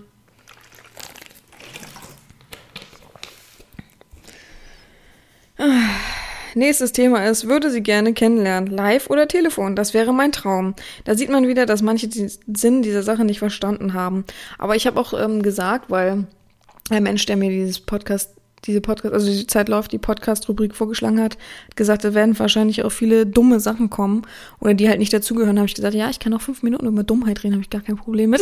Ah. Nächstes Thema ist, würde sie gerne kennenlernen, live oder Telefon. Das wäre mein Traum. Da sieht man wieder, dass manche den Sinn dieser Sache nicht verstanden haben. Aber ich habe auch ähm, gesagt, weil der Mensch, der mir dieses Podcast, diese Podcast, also die Zeit läuft, die Podcast-Rubrik vorgeschlagen hat, gesagt, da werden wahrscheinlich auch viele dumme Sachen kommen oder die halt nicht dazugehören, habe ich gesagt, ja, ich kann auch fünf Minuten über Dummheit reden, habe ich gar kein Problem mit.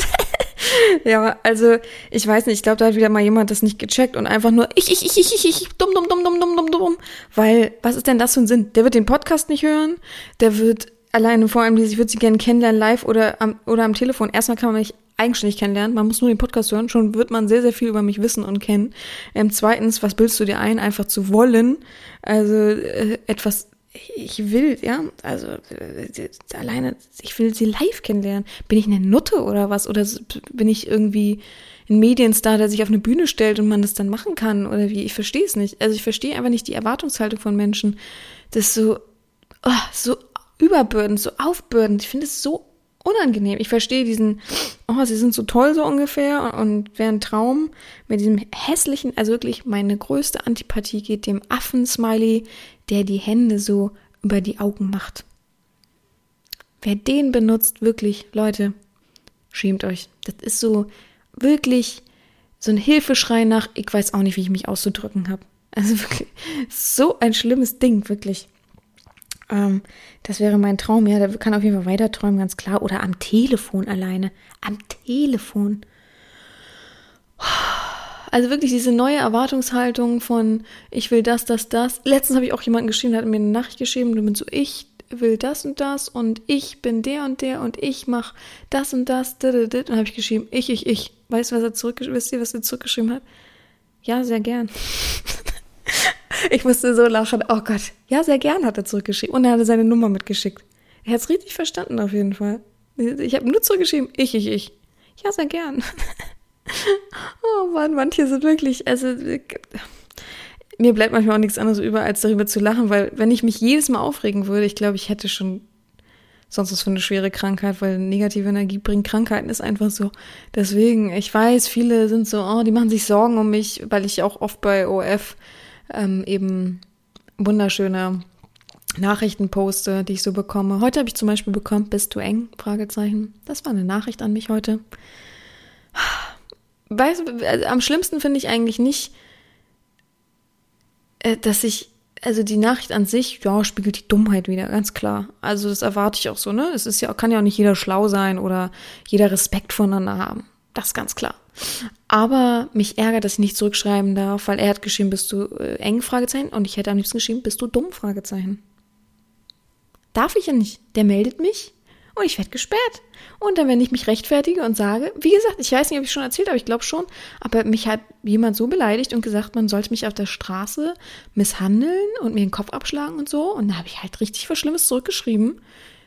ja, also ich weiß nicht, ich glaube, da hat wieder mal jemand das nicht gecheckt und einfach nur ich, ich, ich, ich, ich, ich, dumm, dumm, dumm, dumm, dumm, dumm, dumm. Weil, was ist denn das für ein Sinn? Der wird den Podcast nicht hören, der wird alleine vor allem, ich würde sie gerne kennenlernen, live oder am, oder am Telefon. Erstmal kann man mich eigenständig kennenlernen, man muss nur den Podcast hören, schon wird man sehr, sehr viel über mich wissen und kennen. Ähm, zweitens, was bildest du dir ein, einfach zu wollen? Also äh, etwas ich will, ja, also äh, alleine, ich will sie live kennenlernen. Bin ich eine Nutte oder was? Oder bin ich irgendwie ein Medienstar, der sich auf eine Bühne stellt und man das dann machen kann? Oder wie? Ich verstehe es nicht. Also ich verstehe einfach nicht die Erwartungshaltung von Menschen. Das ist so, oh, so überbürdend, so aufbürdend. Ich finde es so unangenehm. Ich verstehe diesen, oh, sie sind so toll so ungefähr und wäre ein Traum mit diesem hässlichen, also wirklich meine größte Antipathie geht dem Affen-Smiley, der die Hände so über die Augen macht. Wer den benutzt, wirklich, Leute, schämt euch. Das ist so wirklich so ein Hilfeschrei nach, ich weiß auch nicht, wie ich mich auszudrücken habe. Also wirklich, so ein schlimmes Ding, wirklich. Ähm, das wäre mein Traum, ja. Der kann auf jeden Fall weiter träumen, ganz klar. Oder am Telefon alleine. Am Telefon. Also wirklich diese neue Erwartungshaltung von ich will das, das, das. Letztens habe ich auch jemanden geschrieben, der hat mir eine Nachricht geschrieben, du bist so, ich will das und das und ich bin der und der und ich mache das und das. Und dann habe ich geschrieben, ich, ich, ich. Weißt du, was er zurückgeschrieben hat? Ja, sehr gern. ich musste so lachen. Oh Gott. Ja, sehr gern hat er zurückgeschrieben. Und er hatte seine Nummer mitgeschickt. Er hat es richtig verstanden auf jeden Fall. Ich habe nur zurückgeschrieben, ich, ich, ich. Ja, sehr gern. oh Mann, manche sind wirklich, also mir bleibt manchmal auch nichts anderes über, als darüber zu lachen, weil wenn ich mich jedes Mal aufregen würde, ich glaube, ich hätte schon sonst was für eine schwere Krankheit, weil negative Energie bringt Krankheiten, ist einfach so. Deswegen, ich weiß, viele sind so, oh, die machen sich Sorgen um mich, weil ich auch oft bei OF ähm, eben wunderschöne Nachrichten poste, die ich so bekomme. Heute habe ich zum Beispiel bekommen, bist du eng? Fragezeichen. Das war eine Nachricht an mich heute weißt du, also am schlimmsten finde ich eigentlich nicht, äh, dass ich, also die Nachricht an sich, ja, spiegelt die Dummheit wieder, ganz klar. Also das erwarte ich auch so, ne? Es ist ja, kann ja auch nicht jeder schlau sein oder jeder Respekt voneinander haben. Das ist ganz klar. Aber mich ärgert, dass ich nicht zurückschreiben darf, weil er hat geschrieben, bist du äh, eng, Fragezeichen, und ich hätte am liebsten geschrieben, bist du dumm, Fragezeichen. Darf ich ja nicht. Der meldet mich und ich werde gesperrt. Und dann, wenn ich mich rechtfertige und sage, wie gesagt, ich weiß nicht, ob ich schon erzählt habe, ich glaube schon, aber mich hat jemand so beleidigt und gesagt, man sollte mich auf der Straße misshandeln und mir den Kopf abschlagen und so. Und da habe ich halt richtig was Schlimmes zurückgeschrieben.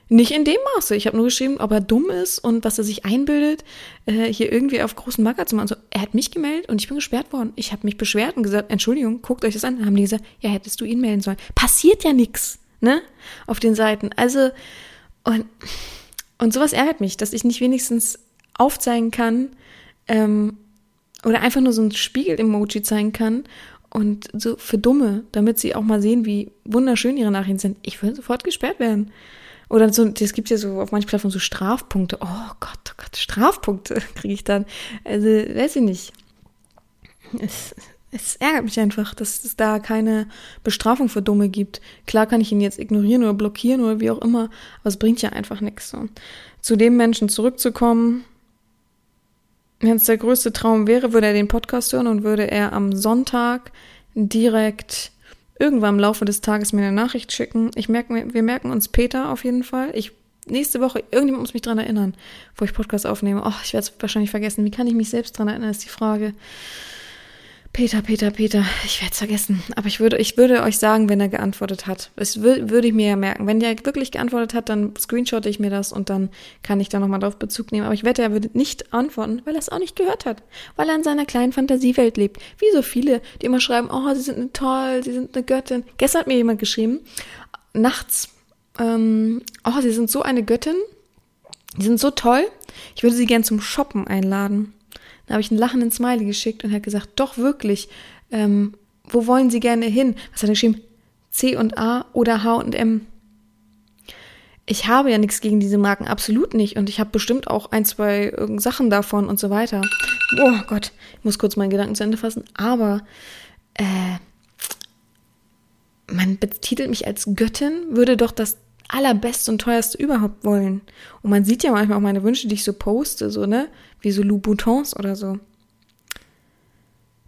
Nicht in dem Maße. Ich habe nur geschrieben, ob er dumm ist und was er sich einbildet, äh, hier irgendwie auf großen Macker zu machen. Also, er hat mich gemeldet und ich bin gesperrt worden. Ich habe mich beschwert und gesagt, Entschuldigung, guckt euch das an. Dann haben die gesagt, ja, hättest du ihn melden sollen. Passiert ja nichts, ne? Auf den Seiten. Also, und Und sowas ärgert mich, dass ich nicht wenigstens aufzeigen kann ähm, oder einfach nur so ein Spiegel-Emoji zeigen kann und so für Dumme, damit sie auch mal sehen, wie wunderschön ihre Nachrichten sind. Ich würde sofort gesperrt werden. Oder so, es gibt ja so auf manchen Plattformen so Strafpunkte. Oh Gott, oh Gott, Strafpunkte kriege ich dann. Also, weiß ich nicht. Es, es ärgert mich einfach, dass es da keine Bestrafung für Dumme gibt. Klar kann ich ihn jetzt ignorieren oder blockieren oder wie auch immer, aber es bringt ja einfach nichts. So. Zu dem Menschen zurückzukommen, wenn es der größte Traum wäre, würde er den Podcast hören und würde er am Sonntag direkt irgendwann im Laufe des Tages mir eine Nachricht schicken. Ich merke, wir merken uns Peter auf jeden Fall. Ich nächste Woche, irgendjemand muss mich dran erinnern, wo ich Podcast aufnehme. Oh, ich werde es wahrscheinlich vergessen. Wie kann ich mich selbst dran erinnern, ist die Frage. Peter, Peter, Peter, ich werde es vergessen. Aber ich würde, ich würde euch sagen, wenn er geantwortet hat. Das würde ich mir ja merken. Wenn der wirklich geantwortet hat, dann screenshotte ich mir das und dann kann ich da nochmal drauf Bezug nehmen. Aber ich wette, er würde nicht antworten, weil er es auch nicht gehört hat. Weil er in seiner kleinen Fantasiewelt lebt. Wie so viele, die immer schreiben, oh, sie sind toll, sie sind eine Göttin. Gestern hat mir jemand geschrieben, nachts, ähm, oh, sie sind so eine Göttin. Die sind so toll. Ich würde sie gern zum Shoppen einladen. Dann habe ich einen lachenden Smiley geschickt und hat gesagt, doch wirklich, ähm, wo wollen Sie gerne hin? Was hat er geschrieben? C und A oder H und M? Ich habe ja nichts gegen diese Marken, absolut nicht. Und ich habe bestimmt auch ein, zwei Sachen davon und so weiter. Oh Gott, ich muss kurz meinen Gedanken zu Ende fassen. Aber äh, man betitelt mich als Göttin, würde doch das allerbeste und teuerste überhaupt wollen. Und man sieht ja manchmal auch meine Wünsche, die ich so poste, so, ne? Wie so Louboutins oder so.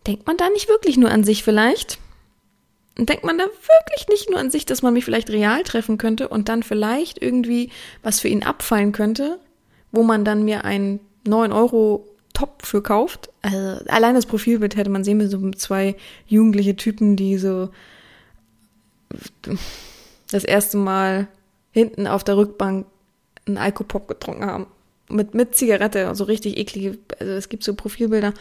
Denkt man da nicht wirklich nur an sich vielleicht? Denkt man da wirklich nicht nur an sich, dass man mich vielleicht real treffen könnte und dann vielleicht irgendwie was für ihn abfallen könnte, wo man dann mir einen 9 Euro Top für kauft? Also allein das Profilbild hätte man sehen, so zwei jugendliche Typen, die so das erste Mal hinten auf der Rückbank einen Alkopop getrunken haben. Mit, mit Zigarette, so also richtig eklige, also es gibt so Profilbilder,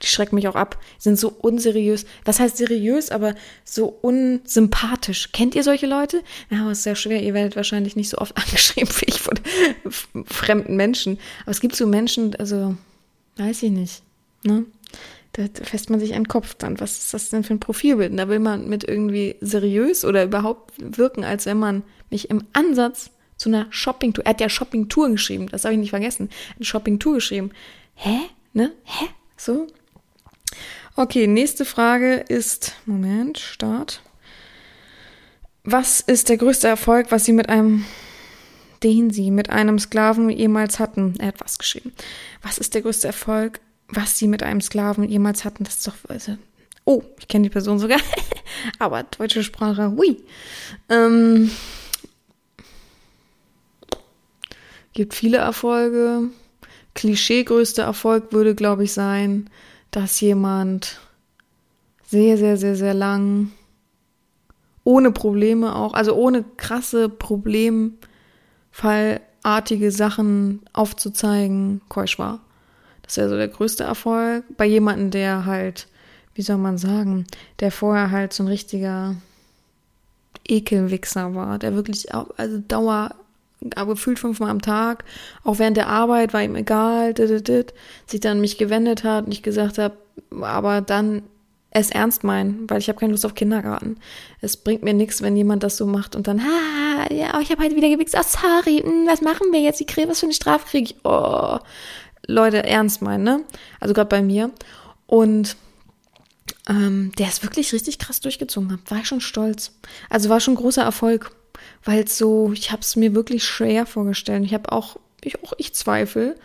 die schrecken mich auch ab, sind so unseriös. Was heißt seriös, aber so unsympathisch. Kennt ihr solche Leute? Ja, aber es ist sehr schwer, ihr werdet wahrscheinlich nicht so oft angeschrieben wie ich von fremden Menschen. Aber es gibt so Menschen, also, weiß ich nicht, ne? Da fässt man sich einen Kopf dann. Was ist das denn für ein Profilbild? Da will man mit irgendwie seriös oder überhaupt wirken, als wenn man mich im Ansatz zu einer Shopping-Tour, er hat ja Shopping-Tour geschrieben, das habe ich nicht vergessen, eine Shopping-Tour geschrieben. Hä? Ne? Hä? So? Okay, nächste Frage ist, Moment, Start. Was ist der größte Erfolg, was Sie mit einem, den Sie mit einem Sklaven jemals hatten? Er hat was geschrieben. Was ist der größte Erfolg, was Sie mit einem Sklaven jemals hatten? Das ist doch, also, oh, ich kenne die Person sogar. Aber deutsche Sprache, hui. Ähm, gibt viele Erfolge. Klischee größter Erfolg würde, glaube ich, sein, dass jemand sehr, sehr, sehr, sehr lang ohne Probleme auch, also ohne krasse Problemfallartige Sachen aufzuzeigen, keusch war. Das wäre so der größte Erfolg. Bei jemandem, der halt, wie soll man sagen, der vorher halt so ein richtiger Ekelwichser war, der wirklich, also Dauer aber gefühlt fünfmal am Tag, auch während der Arbeit war ihm egal, dit, dit, sich dann mich gewendet hat und ich gesagt habe, aber dann es ernst meinen, weil ich habe keine Lust auf Kindergarten. Es bringt mir nichts, wenn jemand das so macht und dann, ha, ja, ich habe heute wieder gewichst, oh, sorry, hm, was machen wir jetzt? Ich kriege was für eine Strafe kriege ich. Oh, Leute, ernst meinen, ne? Also gerade bei mir. Und ähm, der ist wirklich richtig krass durchgezogen hat. War ich schon stolz. Also war schon großer Erfolg weil so, ich habe es mir wirklich schwer vorgestellt. Ich habe auch, ich auch ich zweifle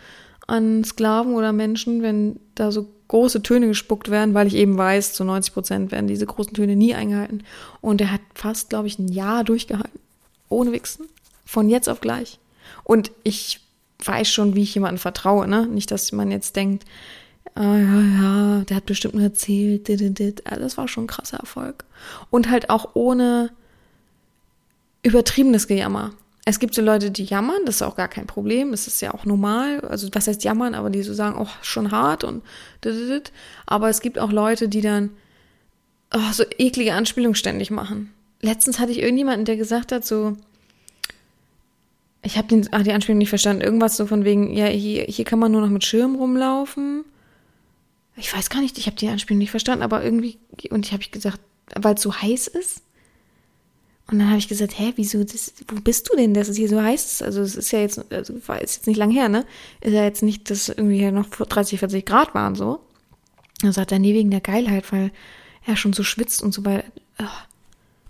an Sklaven oder Menschen, wenn da so große Töne gespuckt werden, weil ich eben weiß, zu 90 Prozent werden diese großen Töne nie eingehalten. Und er hat fast, glaube ich, ein Jahr durchgehalten. Ohne Wichsen. Von jetzt auf gleich. Und ich weiß schon, wie ich jemandem vertraue, ne? Nicht, dass man jetzt denkt, ah, ja, ja, der hat bestimmt nur erzählt, dit, dit. Also das war schon ein krasser Erfolg. Und halt auch ohne übertriebenes Gejammer. Es gibt so Leute, die jammern, das ist auch gar kein Problem, das ist ja auch normal. Also was heißt jammern, aber die so sagen, oh, schon hart und dit. aber es gibt auch Leute, die dann oh, so eklige Anspielungen ständig machen. Letztens hatte ich irgendjemanden, der gesagt hat, so, Ich habe ach, die Anspielung nicht verstanden. Irgendwas so von wegen, ja, hier, hier kann man nur noch mit Schirm rumlaufen. Ich weiß gar nicht, ich habe die Anspielung nicht verstanden, aber irgendwie, und ich habe gesagt, weil es so heiß ist. Und dann habe ich gesagt, hä, wieso, das, wo bist du denn, dass es hier so heiß ist? Also es ist ja jetzt, also war jetzt nicht lang her, ne? Ist ja jetzt nicht, dass irgendwie noch 30, 40 Grad waren so. Dann sagt er, nee, wegen der Geilheit, weil er schon so schwitzt und so weiter.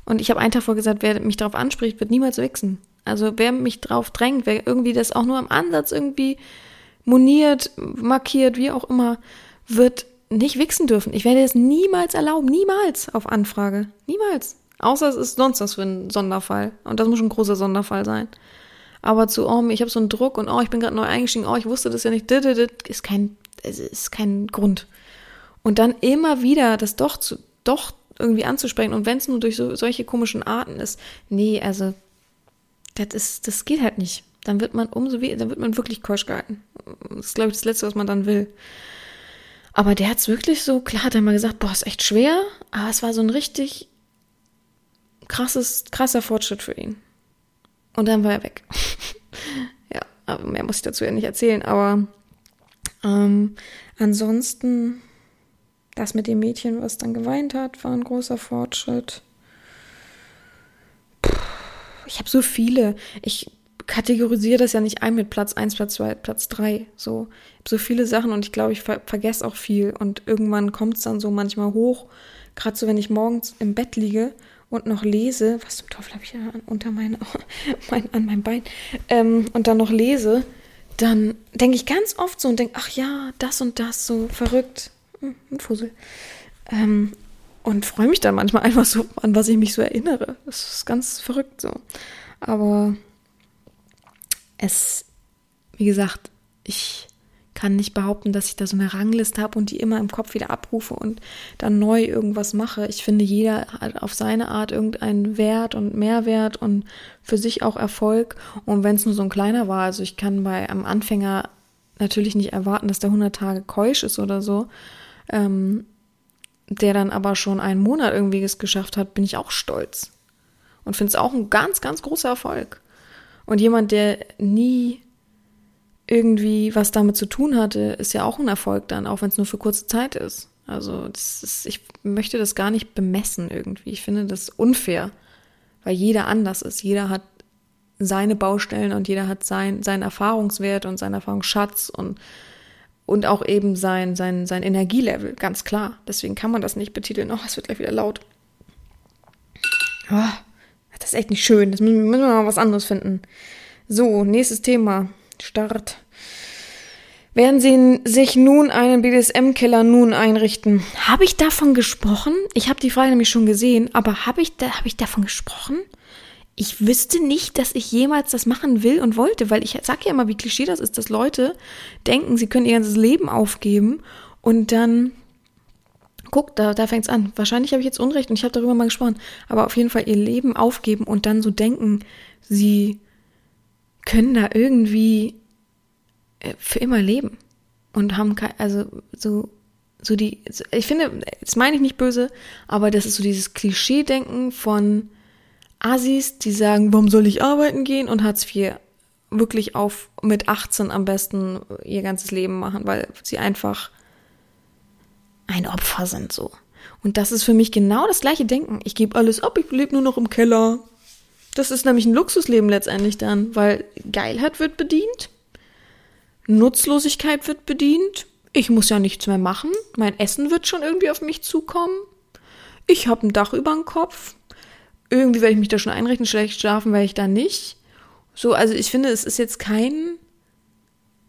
Und ich habe einen Tag vorher gesagt, wer mich darauf anspricht, wird niemals wichsen. Also wer mich drauf drängt, wer irgendwie das auch nur am Ansatz irgendwie moniert, markiert, wie auch immer, wird nicht wichsen dürfen. Ich werde es niemals erlauben, niemals auf Anfrage. Niemals. Außer es ist sonst was für ein Sonderfall. Und das muss schon ein großer Sonderfall sein. Aber zu, oh, ich habe so einen Druck und oh, ich bin gerade neu eingestiegen, oh, ich wusste das ja nicht, ist kein, ist kein Grund. Und dann immer wieder das doch zu, doch irgendwie anzusprechen und wenn es nur durch so, solche komischen Arten ist, nee, also das ist, das geht halt nicht. Dann wird man umso wie, dann wird man wirklich keusch gehalten. Das ist, glaube ich, das Letzte, was man dann will. Aber der hat es wirklich so, klar hat er mal gesagt, boah, ist echt schwer, aber es war so ein richtig krasses, krasser Fortschritt für ihn. Und dann war er weg. ja, aber mehr muss ich dazu ja nicht erzählen, aber ähm, ansonsten das mit dem Mädchen, was dann geweint hat, war ein großer Fortschritt. Ich habe so viele. Ich kategorisiere das ja nicht ein mit Platz 1, Platz 2, Platz 3. So, so viele Sachen und ich glaube, ich ver vergesse auch viel. Und irgendwann kommt es dann so manchmal hoch. Gerade so, wenn ich morgens im Bett liege und noch lese, was zum Teufel habe ich ja unter mein, mein, an meinem Bein, ähm, und dann noch lese, dann denke ich ganz oft so und denke, ach ja, das und das, so verrückt. Hm, ein Fussel. Ähm, und freue mich dann manchmal einfach so, an was ich mich so erinnere. Das ist ganz verrückt so. Aber es, wie gesagt, ich kann nicht behaupten, dass ich da so eine Rangliste habe und die immer im Kopf wieder abrufe und dann neu irgendwas mache. Ich finde, jeder hat auf seine Art irgendeinen Wert und Mehrwert und für sich auch Erfolg. Und wenn es nur so ein kleiner war, also ich kann bei einem Anfänger natürlich nicht erwarten, dass der 100 Tage keusch ist oder so, ähm, der dann aber schon einen Monat irgendwie es geschafft hat, bin ich auch stolz. Und finde es auch ein ganz, ganz großer Erfolg. Und jemand, der nie irgendwie was damit zu tun hatte, ist ja auch ein Erfolg dann, auch wenn es nur für kurze Zeit ist. Also ist, ich möchte das gar nicht bemessen irgendwie. Ich finde das unfair, weil jeder anders ist. Jeder hat seine Baustellen und jeder hat sein, seinen Erfahrungswert und seinen Erfahrungsschatz und und auch eben sein, sein, sein Energielevel, ganz klar. Deswegen kann man das nicht betiteln. Oh, es wird gleich wieder laut. Oh, das ist echt nicht schön. Das müssen, müssen wir mal was anderes finden. So, nächstes Thema. Start. Werden Sie sich nun einen BDSM-Keller nun einrichten? Habe ich davon gesprochen? Ich habe die Frage nämlich schon gesehen, aber habe ich, da, hab ich davon gesprochen? Ich wüsste nicht, dass ich jemals das machen will und wollte, weil ich sage ja immer, wie Klischee das ist, dass Leute denken, sie können ihr ganzes Leben aufgeben und dann guck, da, da fängt es an. Wahrscheinlich habe ich jetzt Unrecht und ich habe darüber mal gesprochen, aber auf jeden Fall ihr Leben aufgeben und dann so denken, sie können da irgendwie äh, für immer leben und haben kein, also so so die ich finde, das meine ich nicht böse, aber das ist so dieses Klischee-Denken von Asis, die sagen, warum soll ich arbeiten gehen und Hartz IV wirklich auf mit 18 am besten ihr ganzes Leben machen, weil sie einfach ein Opfer sind so. Und das ist für mich genau das gleiche Denken. Ich gebe alles ab, ich lebe nur noch im Keller. Das ist nämlich ein Luxusleben letztendlich dann, weil Geilheit wird bedient, Nutzlosigkeit wird bedient, ich muss ja nichts mehr machen, mein Essen wird schon irgendwie auf mich zukommen, ich habe ein Dach über dem Kopf, irgendwie werde ich mich da schon einrichten, schlecht schlafen werde ich da nicht. So, also ich finde, es ist jetzt kein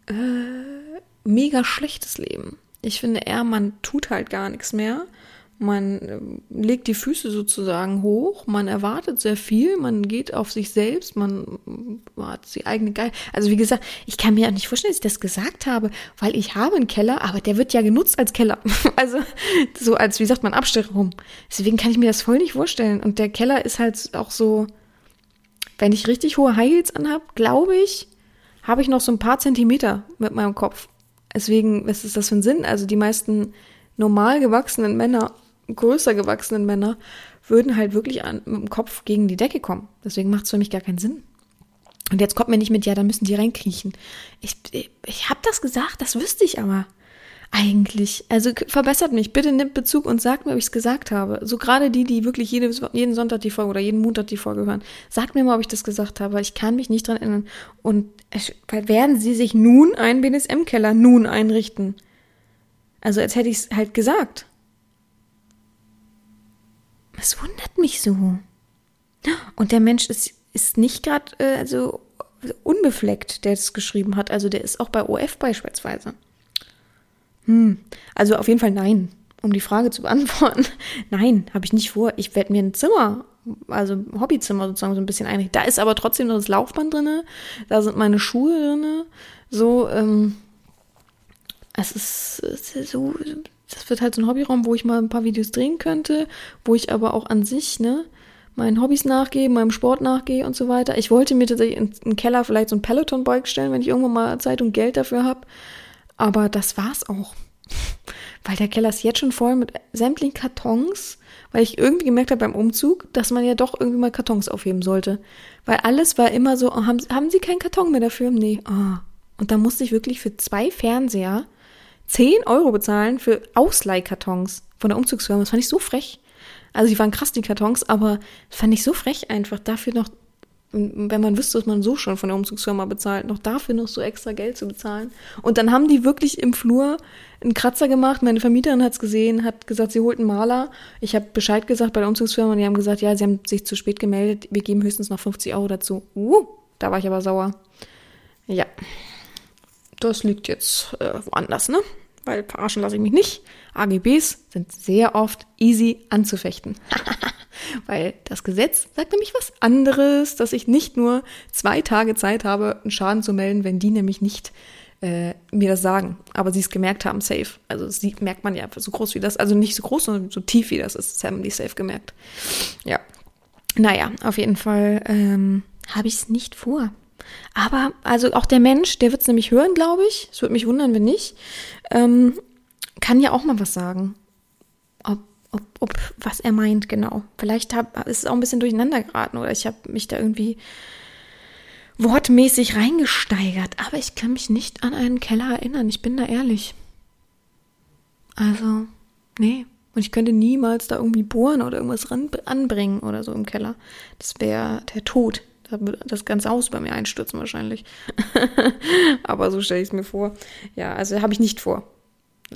äh, mega schlechtes Leben. Ich finde eher, man tut halt gar nichts mehr man äh, legt die Füße sozusagen hoch, man erwartet sehr viel, man geht auf sich selbst, man hat die eigene Geil. Also wie gesagt, ich kann mir auch nicht vorstellen, dass ich das gesagt habe, weil ich habe einen Keller, aber der wird ja genutzt als Keller. Also so als, wie sagt man, Abstellraum. Deswegen kann ich mir das voll nicht vorstellen. Und der Keller ist halt auch so, wenn ich richtig hohe High Heels anhab, glaube ich, habe ich noch so ein paar Zentimeter mit meinem Kopf. Deswegen, was ist das für ein Sinn? Also die meisten normal gewachsenen Männer größer gewachsenen Männer würden halt wirklich an, mit dem Kopf gegen die Decke kommen. Deswegen macht es für mich gar keinen Sinn. Und jetzt kommt mir nicht mit, ja, da müssen die reinkriechen. Ich, ich, ich habe das gesagt, das wüsste ich aber eigentlich. Also verbessert mich, bitte nimmt Bezug und sagt mir, ob ich es gesagt habe. So gerade die, die wirklich jede, jeden Sonntag die Folge oder jeden Montag die Folge hören. Sagt mir mal, ob ich das gesagt habe. Ich kann mich nicht dran erinnern. Und weil werden sie sich nun einen BDSM-Keller nun einrichten? Also als hätte ich es halt gesagt. Es wundert mich so. Und der Mensch ist, ist nicht gerade äh, also unbefleckt, der es geschrieben hat. Also der ist auch bei OF beispielsweise. Hm, also auf jeden Fall nein. Um die Frage zu beantworten, nein, habe ich nicht vor. Ich werde mir ein Zimmer, also ein Hobbyzimmer sozusagen so ein bisschen einrichten. Da ist aber trotzdem noch das Laufband drinne, da sind meine Schuhe drinne. So, ähm, es ist so, das wird halt so ein Hobbyraum, wo ich mal ein paar Videos drehen könnte, wo ich aber auch an sich, ne, meinen Hobbys nachgehe, meinem Sport nachgehe und so weiter. Ich wollte mir tatsächlich in den Keller vielleicht so ein Peloton-Bike stellen, wenn ich irgendwann mal Zeit und Geld dafür habe. Aber das war's auch. Weil der Keller ist jetzt schon voll mit sämtlichen Kartons, weil ich irgendwie gemerkt habe beim Umzug, dass man ja doch irgendwie mal Kartons aufheben sollte. Weil alles war immer so, oh, haben, haben Sie keinen Karton mehr dafür? Nee. Oh. Und da musste ich wirklich für zwei Fernseher 10 Euro bezahlen für Ausleihkartons von der Umzugsfirma. Das fand ich so frech. Also die waren krass, die Kartons, aber fand ich so frech einfach, dafür noch wenn man wüsste, dass man so schon von der Umzugsfirma bezahlt, noch dafür noch so extra Geld zu bezahlen. Und dann haben die wirklich im Flur einen Kratzer gemacht. Meine Vermieterin hat es gesehen, hat gesagt, sie holt einen Maler. Ich habe Bescheid gesagt bei der Umzugsfirma und die haben gesagt, ja, sie haben sich zu spät gemeldet. Wir geben höchstens noch 50 Euro dazu. Uh, da war ich aber sauer. Ja, das liegt jetzt äh, woanders, ne? Weil verarschen lasse ich mich nicht. AGBs sind sehr oft easy anzufechten. Weil das Gesetz sagt nämlich was anderes, dass ich nicht nur zwei Tage Zeit habe, einen Schaden zu melden, wenn die nämlich nicht äh, mir das sagen, aber sie es gemerkt haben, safe. Also sie merkt man ja so groß wie das, also nicht so groß, sondern so tief wie das ist, haben die safe gemerkt. Ja. Naja, auf jeden Fall ähm, habe ich es nicht vor. Aber, also auch der Mensch, der wird es nämlich hören, glaube ich. Es würde mich wundern, wenn nicht. Ähm, kann ja auch mal was sagen ob, ob was er meint, genau. Vielleicht hab, ist es auch ein bisschen durcheinander geraten oder ich habe mich da irgendwie wortmäßig reingesteigert. Aber ich kann mich nicht an einen Keller erinnern, ich bin da ehrlich. Also, nee. Und ich könnte niemals da irgendwie bohren oder irgendwas anbringen oder so im Keller. Das wäre der Tod. Da würde das ganze Haus bei mir einstürzen wahrscheinlich. Aber so stelle ich es mir vor. Ja, also habe ich nicht vor.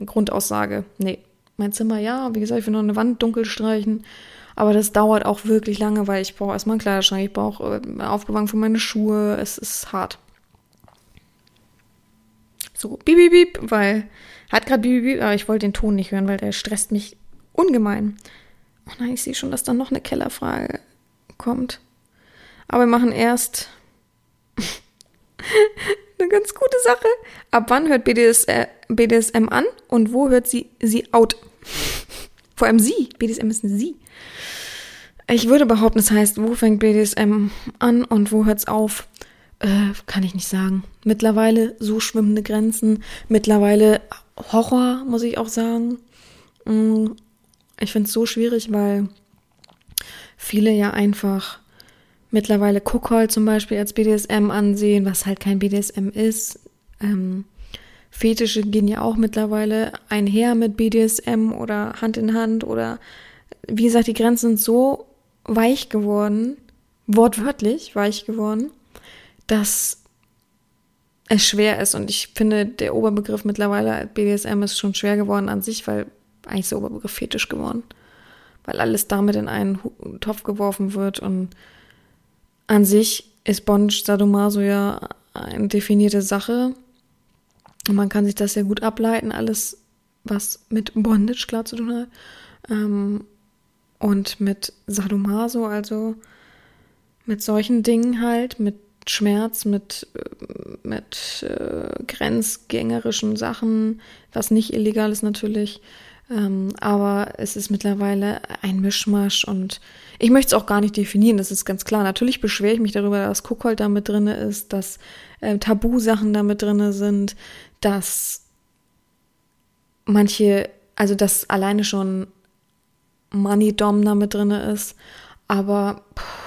Grundaussage, nee, mein Zimmer, ja, wie gesagt, ich will noch eine Wand dunkel streichen. Aber das dauert auch wirklich lange, weil ich brauche erstmal einen Kleiderschrank, ich brauche äh, Aufbewahrung für meine Schuhe. Es ist hart. So, bieb, bieb, bieb, weil, hat gerade bieb, bieb, aber ich wollte den Ton nicht hören, weil der stresst mich ungemein. Oh nein, ich sehe schon, dass da noch eine Kellerfrage kommt. Aber wir machen erst eine ganz gute Sache. Ab wann hört BDS, äh, BDSM an und wo hört sie sie out? Vor allem sie. BDSM ist sie. Ich würde behaupten, das heißt, wo fängt BDSM an und wo hört's auf? Äh, kann ich nicht sagen. Mittlerweile so schwimmende Grenzen. Mittlerweile Horror, muss ich auch sagen. Mm, ich finde es so schwierig, weil viele ja einfach mittlerweile Cookhall zum Beispiel als BDSM ansehen, was halt kein BDSM ist. Ähm, Fetische gehen ja auch mittlerweile einher mit BDSM oder Hand in Hand oder wie gesagt, die Grenzen sind so weich geworden, wortwörtlich weich geworden, dass es schwer ist. Und ich finde, der Oberbegriff mittlerweile BDSM ist schon schwer geworden an sich, weil eigentlich ist der Oberbegriff fetisch geworden. Weil alles damit in einen Topf geworfen wird und an sich ist Bondage Sadomaso ja eine definierte Sache. Und man kann sich das sehr gut ableiten, alles, was mit Bondage klar zu tun hat. Ähm, und mit Sadomaso, also mit solchen Dingen halt, mit Schmerz, mit, mit äh, grenzgängerischen Sachen, was nicht illegal ist natürlich. Ähm, aber es ist mittlerweile ein Mischmasch und ich möchte es auch gar nicht definieren, das ist ganz klar. Natürlich beschwere ich mich darüber, dass Kuckold da mit drin ist, dass äh, Tabusachen da mit drin sind, dass manche, also dass alleine schon Money Dom da mit drin ist, aber pff,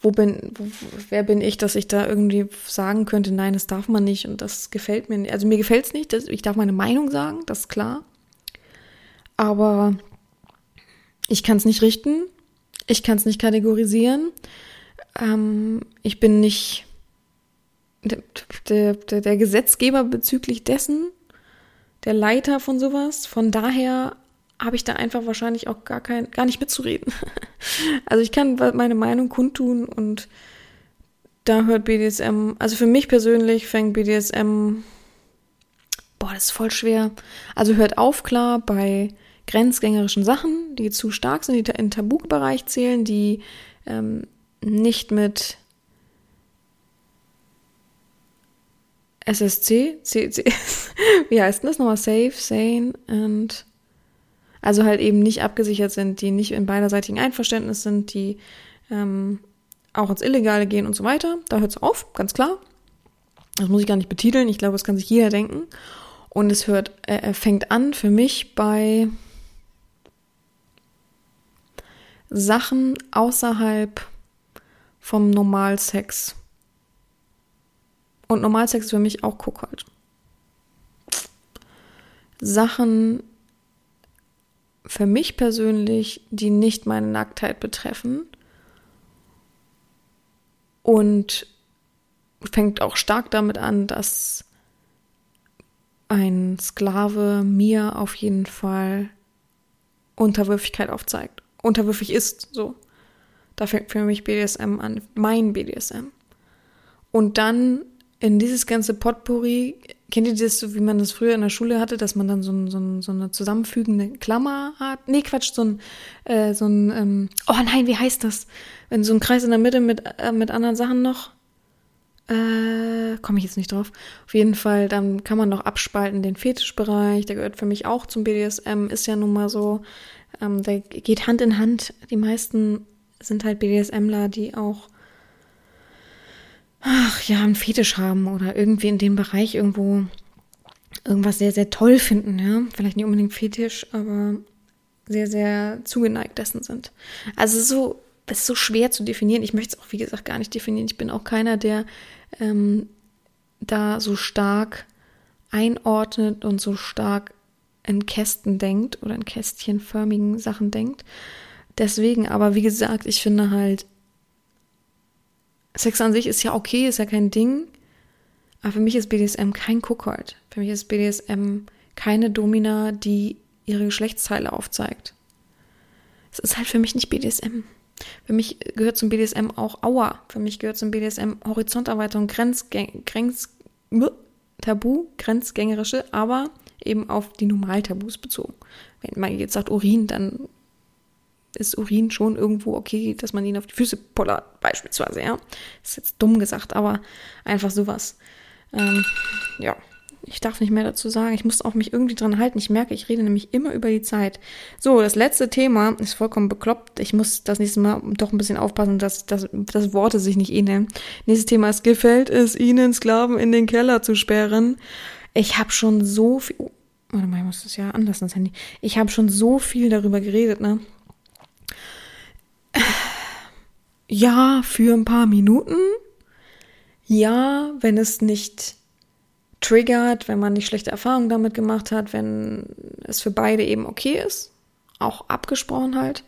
wo bin, wo, wer bin ich, dass ich da irgendwie sagen könnte, nein, das darf man nicht und das gefällt mir nicht. Also mir gefällt es nicht, ich darf meine Meinung sagen, das ist klar. Aber ich kann es nicht richten, ich kann es nicht kategorisieren. Ähm, ich bin nicht der, der, der Gesetzgeber bezüglich dessen, der Leiter von sowas. Von daher habe ich da einfach wahrscheinlich auch gar kein, gar nicht mitzureden. also ich kann meine Meinung kundtun und da hört BDSM, also für mich persönlich fängt BDSM, boah, das ist voll schwer. Also hört auf klar bei grenzgängerischen Sachen, die zu stark sind, die in Tabubereich zählen, die ähm, nicht mit SSC, C, C, wie heißt denn das nochmal? Safe, sane und also halt eben nicht abgesichert sind, die nicht in beiderseitigen Einverständnis sind, die ähm, auch ins Illegale gehen und so weiter. Da hört es auf, ganz klar. Das muss ich gar nicht betiteln. Ich glaube, das kann sich jeder denken. Und es hört, äh, fängt an für mich bei Sachen außerhalb vom Normalsex. Und Normalsex für mich auch Guck halt. Sachen für mich persönlich, die nicht meine Nacktheit betreffen. Und fängt auch stark damit an, dass ein Sklave mir auf jeden Fall Unterwürfigkeit aufzeigt. Unterwürfig ist, so. Da fängt für mich BDSM an, mein BDSM. Und dann in dieses ganze Potpourri, kennt ihr das, so wie man das früher in der Schule hatte, dass man dann so, ein, so, ein, so eine zusammenfügende Klammer hat? Nee, Quatsch, so ein, äh, so ein, ähm, oh nein, wie heißt das? Wenn so ein Kreis in der Mitte mit, äh, mit anderen Sachen noch, äh, komme ich jetzt nicht drauf. Auf jeden Fall, dann kann man noch abspalten den Fetischbereich, der gehört für mich auch zum BDSM, ist ja nun mal so, ähm, der geht Hand in Hand. Die meisten sind halt BDSMler, die auch ach ja, einen Fetisch haben oder irgendwie in dem Bereich irgendwo irgendwas sehr, sehr toll finden, ja. Vielleicht nicht unbedingt Fetisch, aber sehr, sehr zugeneigt dessen sind. Also so, es ist so schwer zu definieren. Ich möchte es auch, wie gesagt, gar nicht definieren. Ich bin auch keiner, der ähm, da so stark einordnet und so stark in Kästen denkt oder in kästchenförmigen Sachen denkt. Deswegen, aber wie gesagt, ich finde halt, Sex an sich ist ja okay, ist ja kein Ding. Aber für mich ist BDSM kein Cookhold. Für mich ist BDSM keine Domina, die ihre Geschlechtsteile aufzeigt. Es ist halt für mich nicht BDSM. Für mich gehört zum BDSM auch Aua. Für mich gehört zum BDSM Horizonterweiterung, Grenzgäng, Grenz, Tabu, grenzgängerische, aber eben auf die Normaltabus bezogen. Wenn man jetzt sagt Urin, dann ist Urin schon irgendwo okay, dass man ihn auf die Füße pollert, beispielsweise, ja. Ist jetzt dumm gesagt, aber einfach sowas. Ähm, ja, ich darf nicht mehr dazu sagen. Ich muss auch mich irgendwie dran halten. Ich merke, ich rede nämlich immer über die Zeit. So, das letzte Thema ist vollkommen bekloppt. Ich muss das nächste Mal doch ein bisschen aufpassen, dass, dass, dass Worte sich nicht ähneln. Nächstes Thema ist, gefällt es Ihnen, Sklaven in den Keller zu sperren? Ich habe schon so viel... Oh, warte mal, ich muss das ja anlassen, das Handy. Ich habe schon so viel darüber geredet, ne? Ja, für ein paar Minuten. Ja, wenn es nicht triggert, wenn man nicht schlechte Erfahrungen damit gemacht hat, wenn es für beide eben okay ist. Auch abgesprochen halt.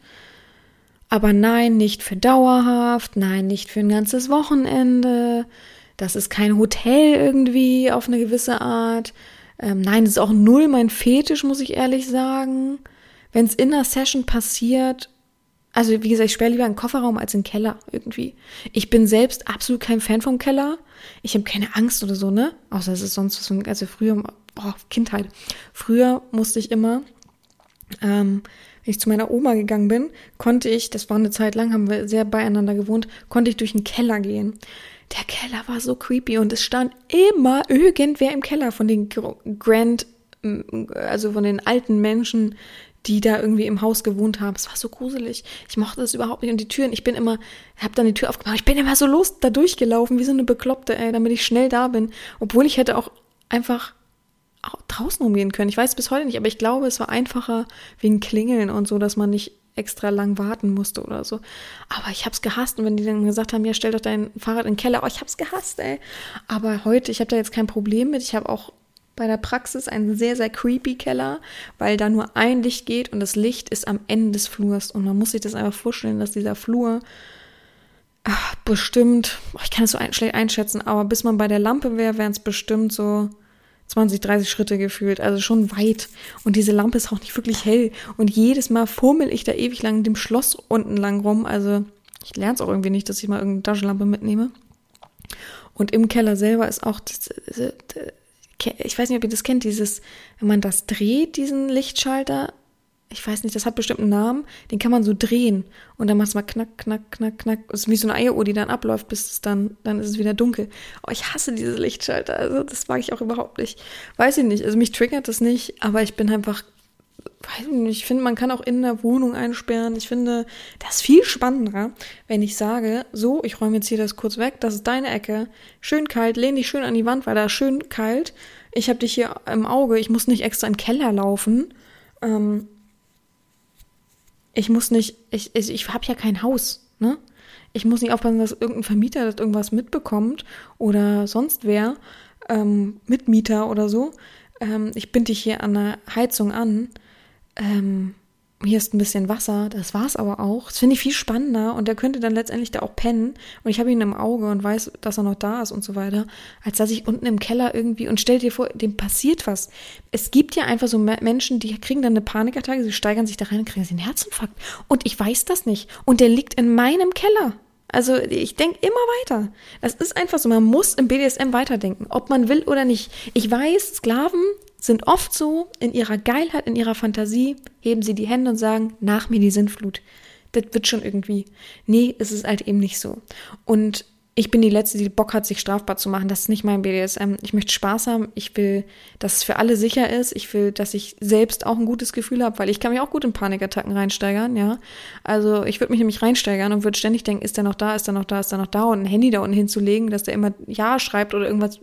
Aber nein, nicht für dauerhaft, nein, nicht für ein ganzes Wochenende. Das ist kein Hotel irgendwie auf eine gewisse Art. Ähm, nein, das ist auch null mein Fetisch, muss ich ehrlich sagen. Wenn es in einer Session passiert also wie gesagt, ich sperre lieber einen Kofferraum als einen Keller irgendwie. Ich bin selbst absolut kein Fan vom Keller. Ich habe keine Angst oder so, ne? Außer es ist sonst so, also früher, oh, Kindheit. Früher musste ich immer, ähm, wenn ich zu meiner Oma gegangen bin, konnte ich, das war eine Zeit lang, haben wir sehr beieinander gewohnt, konnte ich durch den Keller gehen. Der Keller war so creepy und es stand immer irgendwer im Keller von den Grand, also von den alten Menschen, die da irgendwie im Haus gewohnt haben. Es war so gruselig. Ich mochte das überhaupt nicht. Und die Türen, ich bin immer, hab dann die Tür aufgemacht. Ich bin immer so los da durchgelaufen, wie so eine Bekloppte, ey, damit ich schnell da bin. Obwohl ich hätte auch einfach draußen umgehen können. Ich weiß bis heute nicht, aber ich glaube, es war einfacher wegen Klingeln und so, dass man nicht extra lang warten musste oder so. Aber ich habe es gehasst. Und wenn die dann gesagt haben, ja, stell doch dein Fahrrad in den Keller, oh, ich habe es gehasst, ey. Aber heute, ich habe da jetzt kein Problem mit. Ich habe auch bei der Praxis einen sehr, sehr creepy Keller, weil da nur ein Licht geht und das Licht ist am Ende des Flurs. Und man muss sich das einfach vorstellen, dass dieser Flur ach, bestimmt, ich kann es so ein, schlecht einschätzen, aber bis man bei der Lampe wäre, wären es bestimmt so 20, 30 Schritte gefühlt, also schon weit. Und diese Lampe ist auch nicht wirklich hell. Und jedes Mal fummel ich da ewig lang dem Schloss unten lang rum. Also ich lerne es auch irgendwie nicht, dass ich mal irgendeine Taschenlampe mitnehme. Und im Keller selber ist auch, das, ich weiß nicht, ob ihr das kennt, dieses, wenn man das dreht, diesen Lichtschalter, ich weiß nicht, das hat bestimmt einen Namen, den kann man so drehen und dann macht es mal knack, knack, knack, knack. Das ist wie so eine Eieruhr, die dann abläuft, bis es dann, dann ist es wieder dunkel. Oh, ich hasse diese Lichtschalter, also das mag ich auch überhaupt nicht. Weiß ich nicht, also mich triggert das nicht, aber ich bin einfach, weiß ich nicht, ich finde, man kann auch in der Wohnung einsperren. Ich finde, das ist viel spannender, wenn ich sage, so, ich räume jetzt hier das kurz weg, das ist deine Ecke, schön kalt, lehn dich schön an die Wand, weil da ist schön kalt. Ich habe dich hier im Auge, ich muss nicht extra in den Keller laufen. Ähm, ich muss nicht, ich, ich, ich habe ja kein Haus, ne? Ich muss nicht aufpassen, dass irgendein Vermieter das irgendwas mitbekommt oder sonst wer, ähm, Mitmieter oder so. Ähm, ich binde dich hier an der Heizung an. Ähm, hier ist ein bisschen Wasser, das war's aber auch. Das finde ich viel spannender und der könnte dann letztendlich da auch pennen und ich habe ihn im Auge und weiß, dass er noch da ist und so weiter, als dass ich unten im Keller irgendwie und stell dir vor, dem passiert was. Es gibt ja einfach so Menschen, die kriegen dann eine Panikattacke, sie steigern sich da rein und kriegen einen Herzinfarkt und ich weiß das nicht und der liegt in meinem Keller. Also ich denke immer weiter. Das ist einfach so, man muss im BDSM weiterdenken, ob man will oder nicht. Ich weiß, Sklaven sind oft so, in ihrer Geilheit, in ihrer Fantasie, heben sie die Hände und sagen, nach mir die Sintflut. Das wird schon irgendwie. Nee, es ist halt eben nicht so. Und ich bin die Letzte, die Bock hat, sich strafbar zu machen. Das ist nicht mein BDSM. Ich möchte Spaß haben. Ich will, dass es für alle sicher ist. Ich will, dass ich selbst auch ein gutes Gefühl habe, weil ich kann mich auch gut in Panikattacken reinsteigern, ja. Also ich würde mich nämlich reinsteigern und würde ständig denken, ist der noch da, ist der noch da, ist der noch da und ein Handy da unten hinzulegen, dass der immer Ja schreibt oder irgendwas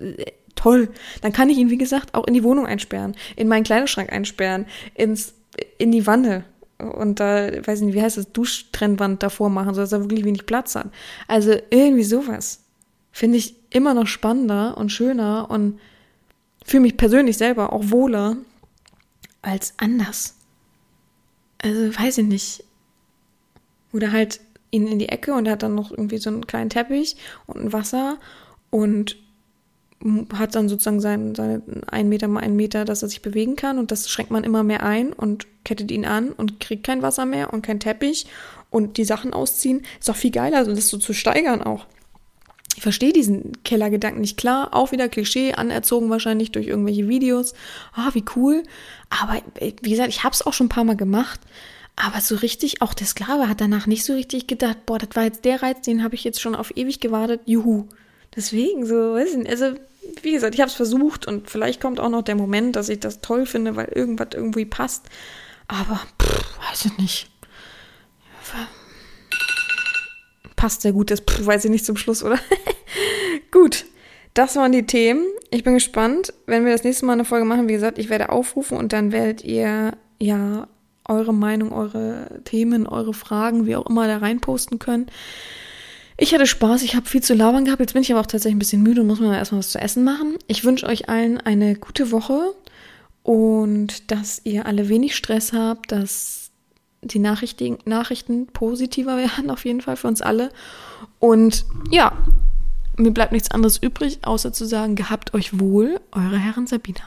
toll. Dann kann ich ihn, wie gesagt, auch in die Wohnung einsperren, in meinen Kleiderschrank einsperren, ins, in die Wanne und da, weiß ich nicht, wie heißt das, Duschtrennwand davor machen, sodass er wirklich wenig Platz hat. Also irgendwie sowas finde ich immer noch spannender und schöner und fühle mich persönlich selber auch wohler als anders. Also weiß ich nicht. Oder halt ihn in die Ecke und er hat dann noch irgendwie so einen kleinen Teppich und ein Wasser und hat dann sozusagen seinen, seine ein Meter mal ein Meter, dass er sich bewegen kann und das schränkt man immer mehr ein und kettet ihn an und kriegt kein Wasser mehr und kein Teppich und die Sachen ausziehen. Ist doch viel geiler, also das so zu steigern auch. Ich verstehe diesen Kellergedanken nicht klar, auch wieder Klischee, anerzogen wahrscheinlich durch irgendwelche Videos. Ah, wie cool. Aber wie gesagt, ich habe es auch schon ein paar Mal gemacht. Aber so richtig, auch der Sklave hat danach nicht so richtig gedacht, boah, das war jetzt der Reiz, den habe ich jetzt schon auf ewig gewartet. Juhu. Deswegen so, weiß ich nicht, also wie gesagt, ich habe es versucht und vielleicht kommt auch noch der Moment, dass ich das toll finde, weil irgendwas irgendwie passt. Aber, pff, weiß ich nicht. Passt sehr gut, das pff, weiß ich nicht zum Schluss, oder? gut, das waren die Themen. Ich bin gespannt, wenn wir das nächste Mal eine Folge machen. Wie gesagt, ich werde aufrufen und dann werdet ihr ja eure Meinung, eure Themen, eure Fragen, wie auch immer da reinposten können. Ich hatte Spaß, ich habe viel zu labern gehabt. Jetzt bin ich aber auch tatsächlich ein bisschen müde und muss mir mal erstmal was zu essen machen. Ich wünsche euch allen eine gute Woche und dass ihr alle wenig Stress habt, dass die Nachrichten, Nachrichten positiver werden, auf jeden Fall für uns alle. Und ja, mir bleibt nichts anderes übrig, außer zu sagen, gehabt euch wohl, eure Herren Sabina.